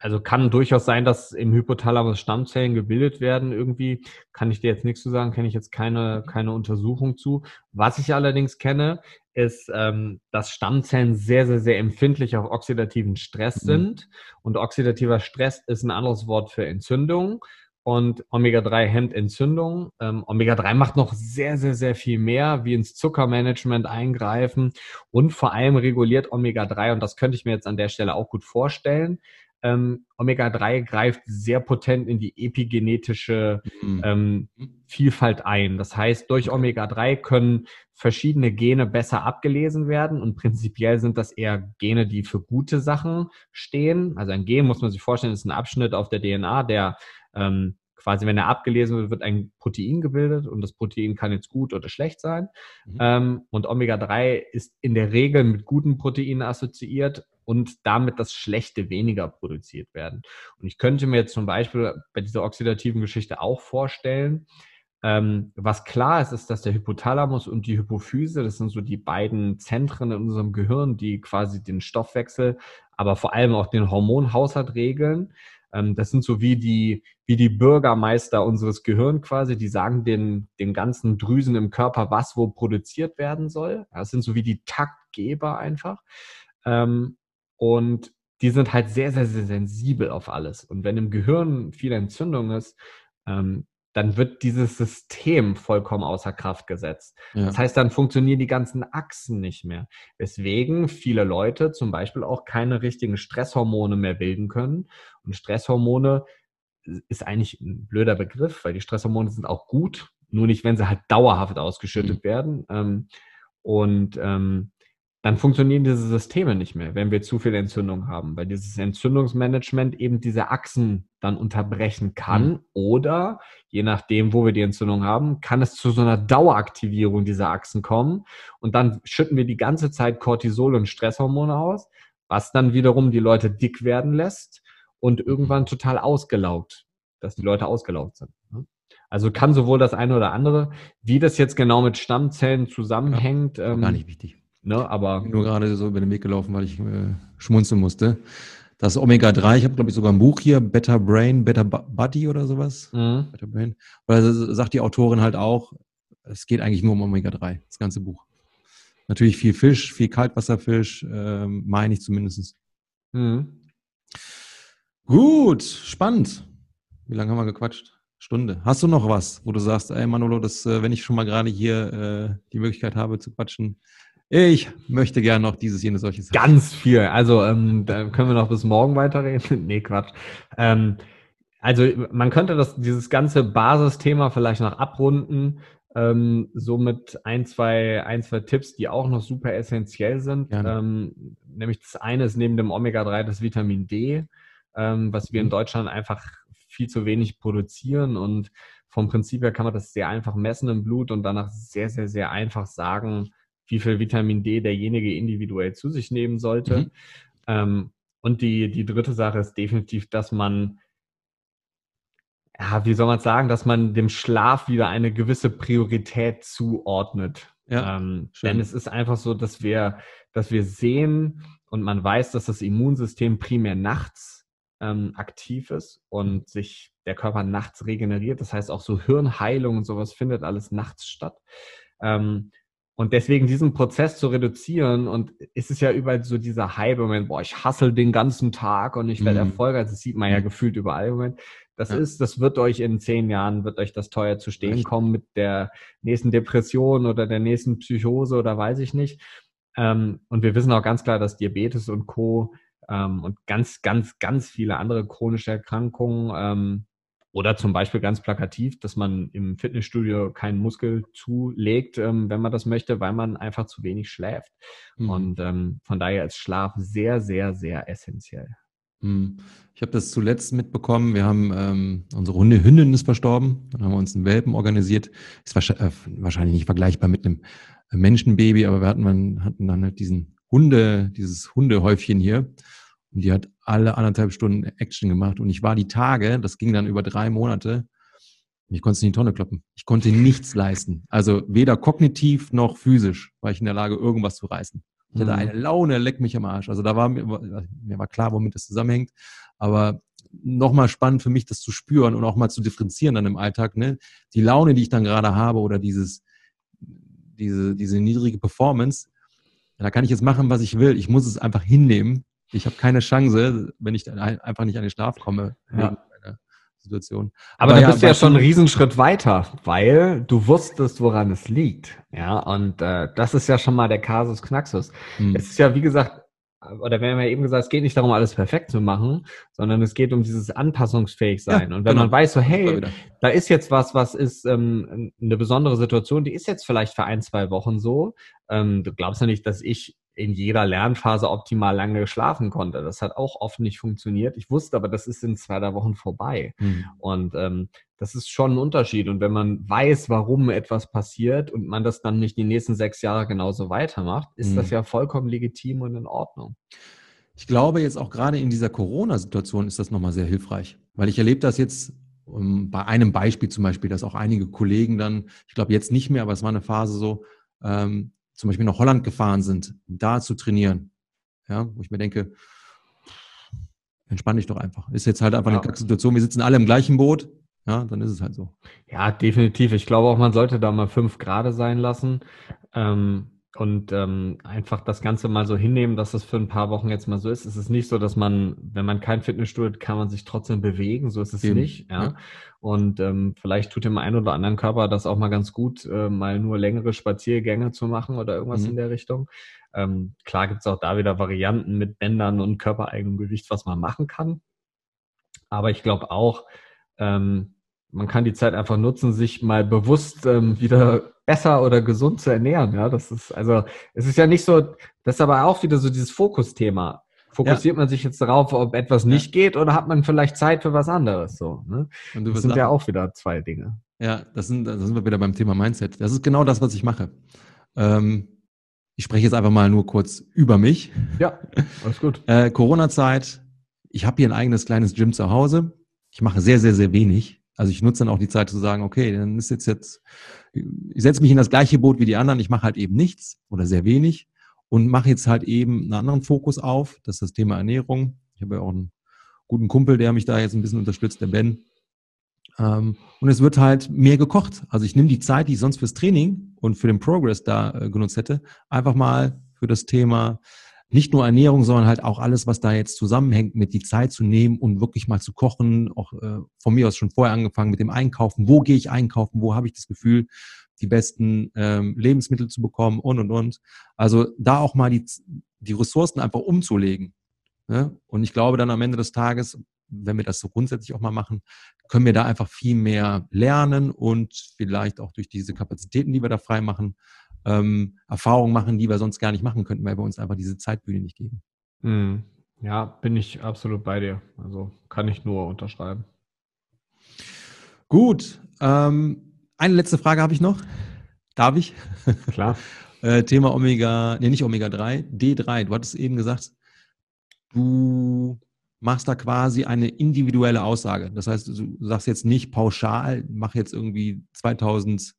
also kann durchaus sein, dass im Hypothalamus Stammzellen gebildet werden. Irgendwie kann ich dir jetzt nichts zu sagen, kenne ich jetzt keine, keine Untersuchung zu. Was ich allerdings kenne, ist, ähm, dass Stammzellen sehr, sehr, sehr empfindlich auf oxidativen Stress mhm. sind. Und oxidativer Stress ist ein anderes Wort für Entzündung. Und Omega-3 hemmt Entzündung. Ähm, Omega-3 macht noch sehr, sehr, sehr viel mehr, wie ins Zuckermanagement eingreifen. Und vor allem reguliert Omega-3, und das könnte ich mir jetzt an der Stelle auch gut vorstellen, ähm, Omega-3 greift sehr potent in die epigenetische mhm. ähm, Vielfalt ein. Das heißt, durch Omega-3 können verschiedene Gene besser abgelesen werden und prinzipiell sind das eher Gene, die für gute Sachen stehen. Also ein Gen muss man sich vorstellen, ist ein Abschnitt auf der DNA, der ähm, quasi, wenn er abgelesen wird, wird ein Protein gebildet und das Protein kann jetzt gut oder schlecht sein. Mhm. Ähm, und Omega-3 ist in der Regel mit guten Proteinen assoziiert und damit das Schlechte weniger produziert werden. Und ich könnte mir jetzt zum Beispiel bei dieser oxidativen Geschichte auch vorstellen, ähm, was klar ist, ist, dass der Hypothalamus und die Hypophyse, das sind so die beiden Zentren in unserem Gehirn, die quasi den Stoffwechsel, aber vor allem auch den Hormonhaushalt regeln. Ähm, das sind so wie die, wie die Bürgermeister unseres Gehirns quasi, die sagen den, den ganzen Drüsen im Körper, was wo produziert werden soll. Das sind so wie die Taktgeber einfach. Ähm, und die sind halt sehr, sehr, sehr sensibel auf alles. Und wenn im Gehirn viel Entzündung ist, ähm, dann wird dieses System vollkommen außer Kraft gesetzt. Ja. Das heißt, dann funktionieren die ganzen Achsen nicht mehr. Weswegen viele Leute zum Beispiel auch keine richtigen Stresshormone mehr bilden können. Und Stresshormone ist eigentlich ein blöder Begriff, weil die Stresshormone sind auch gut, nur nicht, wenn sie halt dauerhaft ausgeschüttet mhm. werden. Ähm, und ähm, dann funktionieren diese Systeme nicht mehr, wenn wir zu viel Entzündung haben, weil dieses Entzündungsmanagement eben diese Achsen dann unterbrechen kann mhm. oder je nachdem, wo wir die Entzündung haben, kann es zu so einer Daueraktivierung dieser Achsen kommen und dann schütten wir die ganze Zeit Cortisol und Stresshormone aus, was dann wiederum die Leute dick werden lässt und irgendwann total ausgelaugt, dass die Leute ausgelaugt sind. Ne? Also kann sowohl das eine oder andere, wie das jetzt genau mit Stammzellen zusammenhängt. Ja, gar ähm, nicht wichtig Ne, aber ich bin nur gerade so über den Weg gelaufen, weil ich äh, schmunzeln musste. Das Omega-3, ich habe, glaube ich, sogar ein Buch hier, Better Brain, Better Body oder sowas. Mhm. Better Brain. Weil sagt die Autorin halt auch, es geht eigentlich nur um Omega-3, das ganze Buch. Natürlich viel Fisch, viel Kaltwasserfisch, äh, meine ich zumindest. Mhm. Gut, spannend. Wie lange haben wir gequatscht? Stunde. Hast du noch was, wo du sagst, ey Manolo, das, äh, wenn ich schon mal gerade hier äh, die Möglichkeit habe zu quatschen, Ich möchte gerne noch dieses, jenes, solches. Ganz viel. Also ähm, da können wir noch bis morgen weiterreden. nee, Quatsch. Ähm, also man könnte das, dieses ganze Basisthema vielleicht noch abrunden, ähm, so mit ein, zwei, ein, zwei Tipps, die auch noch super essentiell sind. Ähm, nämlich das eine ist neben dem Omega-3 das Vitamin D, ähm, was wir in mhm. Deutschland einfach viel zu wenig produzieren und vom Prinzip her kann man das sehr einfach messen im Blut und danach sehr, sehr, sehr einfach sagen, wie viel Vitamin D derjenige individuell zu sich nehmen sollte. Mhm. Ähm, und die, die dritte Sache ist definitiv, dass man, ja, wie soll man sagen, dass man dem Schlaf wieder eine gewisse Priorität zuordnet. Ja, ähm, denn es ist einfach so, dass wir, dass wir sehen und man weiß, dass das Immunsystem primär nachts ähm, aktiv ist und sich der Körper nachts regeneriert. Das heißt, auch so Hirnheilung und sowas findet alles nachts statt. Ähm, und deswegen diesen Prozess zu reduzieren und es ist ja überall so dieser Hype-Moment, boah, ich hassel den ganzen Tag und ich werde mhm. Erfolg, das sieht man ja mhm. gefühlt überall im Moment. Das ja. ist, das wird euch in zehn Jahren, wird euch das teuer zu stehen Echt? kommen mit der nächsten Depression oder der nächsten Psychose oder weiß ich nicht. Ähm, und wir wissen auch ganz klar, dass Diabetes und Co. Ähm, und ganz, ganz, ganz viele andere chronische Erkrankungen ähm, oder zum Beispiel ganz plakativ, dass man im Fitnessstudio keinen Muskel zulegt, ähm, wenn man das möchte, weil man einfach zu wenig schläft. Mhm. Und ähm, von daher ist Schlaf sehr, sehr, sehr essentiell. Mhm. Ich habe das zuletzt mitbekommen. Wir haben ähm, unsere Hunde Hündin ist verstorben. Dann haben wir uns einen Welpen organisiert. Ist wahrscheinlich, äh, wahrscheinlich nicht vergleichbar mit einem Menschenbaby, aber wir hatten, hatten dann halt diesen Hunde, dieses Hundehäufchen hier. Und die hat alle anderthalb Stunden Action gemacht. Und ich war die Tage, das ging dann über drei Monate, ich konnte es in die Tonne kloppen. Ich konnte nichts leisten. Also weder kognitiv noch physisch war ich in der Lage, irgendwas zu reißen. Ich hatte mhm. eine Laune, leck mich am Arsch. Also da war mir, mir war klar, womit das zusammenhängt. Aber nochmal spannend für mich, das zu spüren und auch mal zu differenzieren dann im Alltag. Ne? Die Laune, die ich dann gerade habe oder dieses, diese, diese niedrige Performance, da kann ich jetzt machen, was ich will. Ich muss es einfach hinnehmen ich habe keine Chance, wenn ich einfach nicht an den Schlaf komme. Ja. Situation. Aber, Aber da ja, bist du ja schon einen Riesenschritt weiter, weil du wusstest, woran es liegt. Ja, und äh, das ist ja schon mal der Kasus Knaxus. Hm. Es ist ja, wie gesagt, oder wir haben ja eben gesagt, es geht nicht darum, alles perfekt zu machen, sondern es geht um dieses anpassungsfähig sein. Ja, und wenn genau. man weiß, so, hey, da ist jetzt was, was ist ähm, eine besondere Situation, die ist jetzt vielleicht für ein, zwei Wochen so. Ähm, du glaubst ja nicht, dass ich in jeder Lernphase optimal lange schlafen konnte. Das hat auch oft nicht funktioniert. Ich wusste aber, das ist in zwei, drei Wochen vorbei. Mhm. Und ähm, das ist schon ein Unterschied. Und wenn man weiß, warum etwas passiert und man das dann nicht die nächsten sechs Jahre genauso weitermacht, ist mhm. das ja vollkommen legitim und in Ordnung. Ich glaube jetzt auch gerade in dieser Corona-Situation ist das nochmal sehr hilfreich, weil ich erlebe das jetzt um, ähm, bei einem Beispiel zum Beispiel, dass auch einige Kollegen dann, ich glaube jetzt nicht mehr, aber es war eine Phase so, ähm, zum Beispiel nach Holland gefahren sind, da zu trainieren. Ja, wo ich mir denke, entspann dich doch einfach. Ist jetzt halt einfach ja. eine Situation, wir sitzen alle im gleichen Boot, ja, dann ist es halt so. Ja, definitiv. Ich glaube auch, man sollte da mal fünf Grad sein lassen. Ähm, und ähm, einfach das Ganze mal so hinnehmen, dass das für ein paar Wochen jetzt mal so ist. Es ist nicht so, dass man, wenn man kein Fitnessstudio hat, kann man sich trotzdem bewegen. So ist es Eben. nicht. Ja. ja. Und ähm, vielleicht tut dem einen oder anderen Körper das auch mal ganz gut, äh, mal nur längere Spaziergänge zu machen oder irgendwas mhm. in der Richtung. Ähm, klar gibt's auch da wieder Varianten mit Bändern und körpereigenem Gewicht, was man machen kann. Aber ich glaube auch, ähm, man kann die Zeit einfach nutzen, sich mal bewusst ähm, wieder besser oder gesund zu ernähren. Ja, das ist also, es ist ja nicht so, das ist aber auch wieder so dieses Fokusthema. Fokussiert ja. man sich jetzt darauf, ob etwas nicht ja. geht, oder hat man vielleicht Zeit für was anderes? So, ne? Und das sind ja auch wieder zwei Dinge. Ja, das sind, da sind wir wieder beim Thema Mindset. Das ist genau das, was ich mache. Ähm, ich spreche jetzt einfach mal nur kurz über mich. Ja, alles gut. äh, Corona-Zeit. Ich habe hier ein eigenes kleines Gym zu Hause. Ich mache sehr, sehr, sehr wenig. Also ich nutze dann auch die Zeit zu sagen, okay, dann ist jetzt jetzt, ich setze mich in das gleiche Boot wie die anderen, ich mache halt eben nichts oder sehr wenig und mache jetzt halt eben einen anderen Fokus auf, das ist das Thema Ernährung. Ich habe ja auch einen guten Kumpel, der mich da jetzt ein bisschen unterstützt, der Ben. Ähm, und es wird halt mehr gekocht. Also ich nehme die Zeit, die ich sonst fürs Training und für den Progress da äh, genutzt hätte, einfach mal für das Thema nicht nur Ernährung, sondern halt auch alles, was da jetzt zusammenhängt, mit die Zeit zu nehmen und wirklich mal zu kochen, auch äh, von mir aus schon vorher angefangen mit dem Einkaufen. Wo gehe ich einkaufen? Wo habe ich das Gefühl, die besten ähm, Lebensmittel zu bekommen und und und. Also da auch mal die, die Ressourcen einfach umzulegen. Ne? Und ich glaube dann am Ende des Tages, wenn wir das so grundsätzlich auch mal machen, können wir da einfach viel mehr lernen und vielleicht auch durch diese Kapazitäten, die wir da frei machen, ähm, Erfahrungen machen, die wir sonst gar nicht machen könnten, weil wir uns einfach diese Zeitbühne nicht geben. Mhm. Ja, bin ich absolut bei dir. Also kann ich nur unterschreiben. Gut. Ähm, eine letzte Frage habe ich noch. Darf ich? Klar. äh, Thema Omega, nee, nicht Omega 3, D3. Du hattest eben gesagt, du machst da quasi eine individuelle Aussage. Das heißt, du sagst jetzt nicht pauschal, mach jetzt irgendwie 2000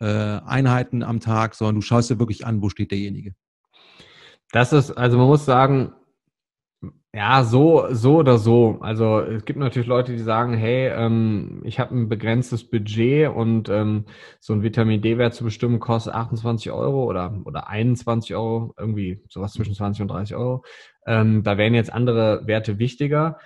äh, Einheiten am Tag, sondern du schaust dir wirklich an, wo steht derjenige. Das ist, also man muss sagen, ja, so, so oder so. Also es gibt natürlich Leute, die sagen, hey, ähm, ich habe ein begrenztes Budget und ähm, so ein Vitamin D-Wert zu bestimmen kostet 28 Euro oder, oder 21 Euro, irgendwie sowas zwischen 20 und 30 Euro. Ähm, da wären jetzt andere Werte wichtiger.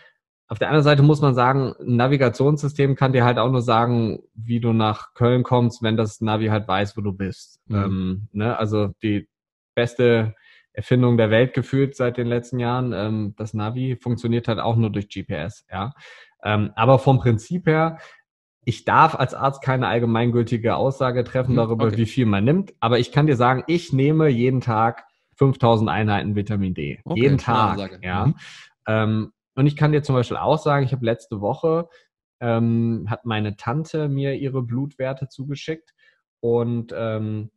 Auf der anderen Seite muss man sagen, ein Navigationssystem kann dir halt auch nur sagen, wie du nach Köln kommst, wenn das Navi halt weiß, wo du bist. Mhm. Ähm, ne? Also die beste Erfindung der Welt gefühlt seit den letzten Jahren. Ähm, das Navi funktioniert halt auch nur durch GPS, ja. Ähm, aber vom Prinzip her, ich darf als Arzt keine allgemeingültige Aussage treffen mhm, darüber, okay. wie viel man nimmt. Aber ich kann dir sagen, ich nehme jeden Tag 5000 Einheiten Vitamin D. Okay, jeden Tag, ja. Mhm. Ähm, und ich kann dir zum Beispiel auch sagen, ich habe letzte Woche ähm, hat meine Tante mir ihre Blutwerte zugeschickt und ähm,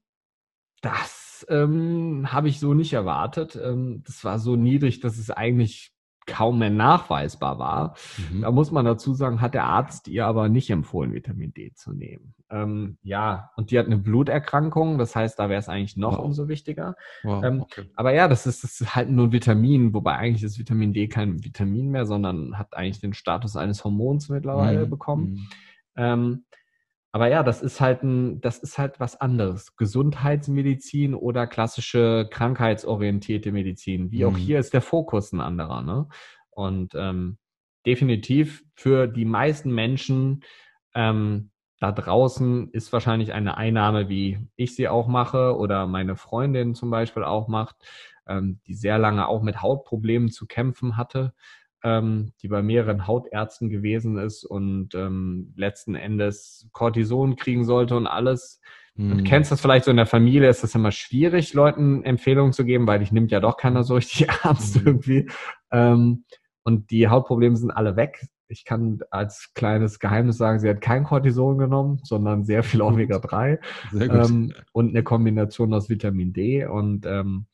das ähm, habe ich so nicht erwartet. Ähm, das war so niedrig, dass es eigentlich kaum mehr nachweisbar war. Mhm. Da muss man dazu sagen, hat der Arzt ihr aber nicht empfohlen, Vitamin D zu nehmen. Ähm, ja, und die hat eine Bluterkrankung, das heißt, da wäre es eigentlich noch wow. umso wichtiger. Wow, ähm, okay. Aber ja, das ist, das ist halt nur ein Vitamin, wobei eigentlich ist Vitamin D kein Vitamin mehr, sondern hat eigentlich den Status eines Hormons mittlerweile mhm. bekommen. Mhm. Ähm, aber ja, das ist halt ein, das ist halt was anderes. Gesundheitsmedizin oder klassische krankheitsorientierte Medizin. Wie mhm. auch hier ist der Fokus ein anderer. Ne? Und ähm, definitiv für die meisten Menschen ähm, da draußen ist wahrscheinlich eine Einnahme, wie ich sie auch mache oder meine Freundin zum Beispiel auch macht, ähm, die sehr lange auch mit Hautproblemen zu kämpfen hatte ähm, die bei mehreren Hautärzten gewesen ist und ähm, letzten Endes Cortison kriegen sollte und alles. Mhm. Und kennst das vielleicht so in der Familie, ist das immer schwierig, Leuten Empfehlungen zu geben, weil ich nimmt ja doch keiner so richtig ernst mhm. irgendwie. Ähm, und die Hautprobleme sind alle weg. Ich kann als kleines Geheimnis sagen, sie hat kein Cortison genommen, sondern sehr viel Omega-3 ähm, und eine Kombination aus Vitamin D. Und ähm,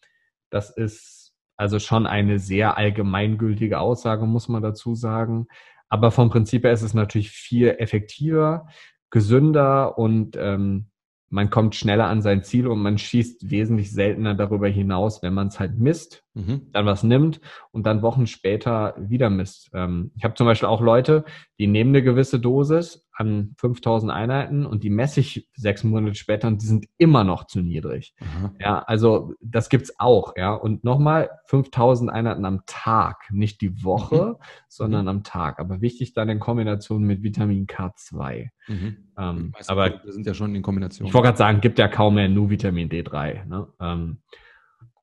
das ist also schon eine sehr allgemeingültige Aussage, muss man dazu sagen. Aber vom Prinzip her ist es natürlich viel effektiver, gesünder und ähm, man kommt schneller an sein Ziel und man schießt wesentlich seltener darüber hinaus, wenn man es halt misst, mhm. dann was nimmt und dann Wochen später wieder misst. Ähm, ich habe zum Beispiel auch Leute, die nehmen eine gewisse Dosis an 5000 Einheiten und die messe ich sechs Monate später und die sind immer noch zu niedrig. Aha. Ja, also das gibt's auch. Ja, und nochmal 5000 Einheiten am Tag, nicht die Woche, mhm. sondern mhm. am Tag. Aber wichtig dann in Kombination mit Vitamin K2. Mhm. Ähm, aber wir sind ja schon in Kombination. Ich wollte gerade sagen, gibt ja kaum mehr nur Vitamin D3. Ne? Ähm,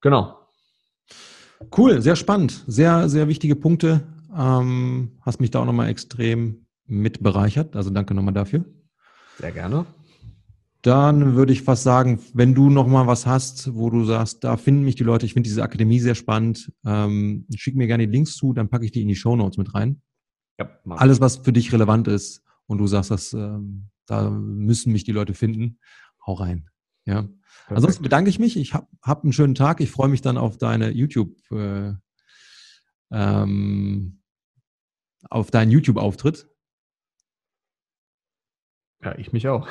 genau. Cool, sehr spannend. Sehr, sehr wichtige Punkte. Ähm, hast mich da auch nochmal extrem mit bereichert. Also danke nochmal dafür. Sehr gerne. Dann würde ich fast sagen, wenn du noch mal was hast, wo du sagst, da finden mich die Leute, ich finde diese Akademie sehr spannend, ähm, schick mir gerne die Links zu, dann packe ich die in die Show Notes mit rein. Ja, Alles, was für dich relevant ist und du sagst, dass, ähm, da müssen mich die Leute finden, hau rein. Ja. Perfekt. Ansonsten bedanke ich mich. Ich habe hab einen schönen Tag. Ich freue mich dann auf deine YouTube, äh, ähm, auf deinen YouTube-Auftritt. Ja, ich mich auch.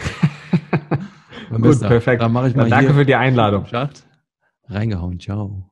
Gut, perfekt. Dann mache ich mal Danke für die Einladung. Reingehauen. Ciao.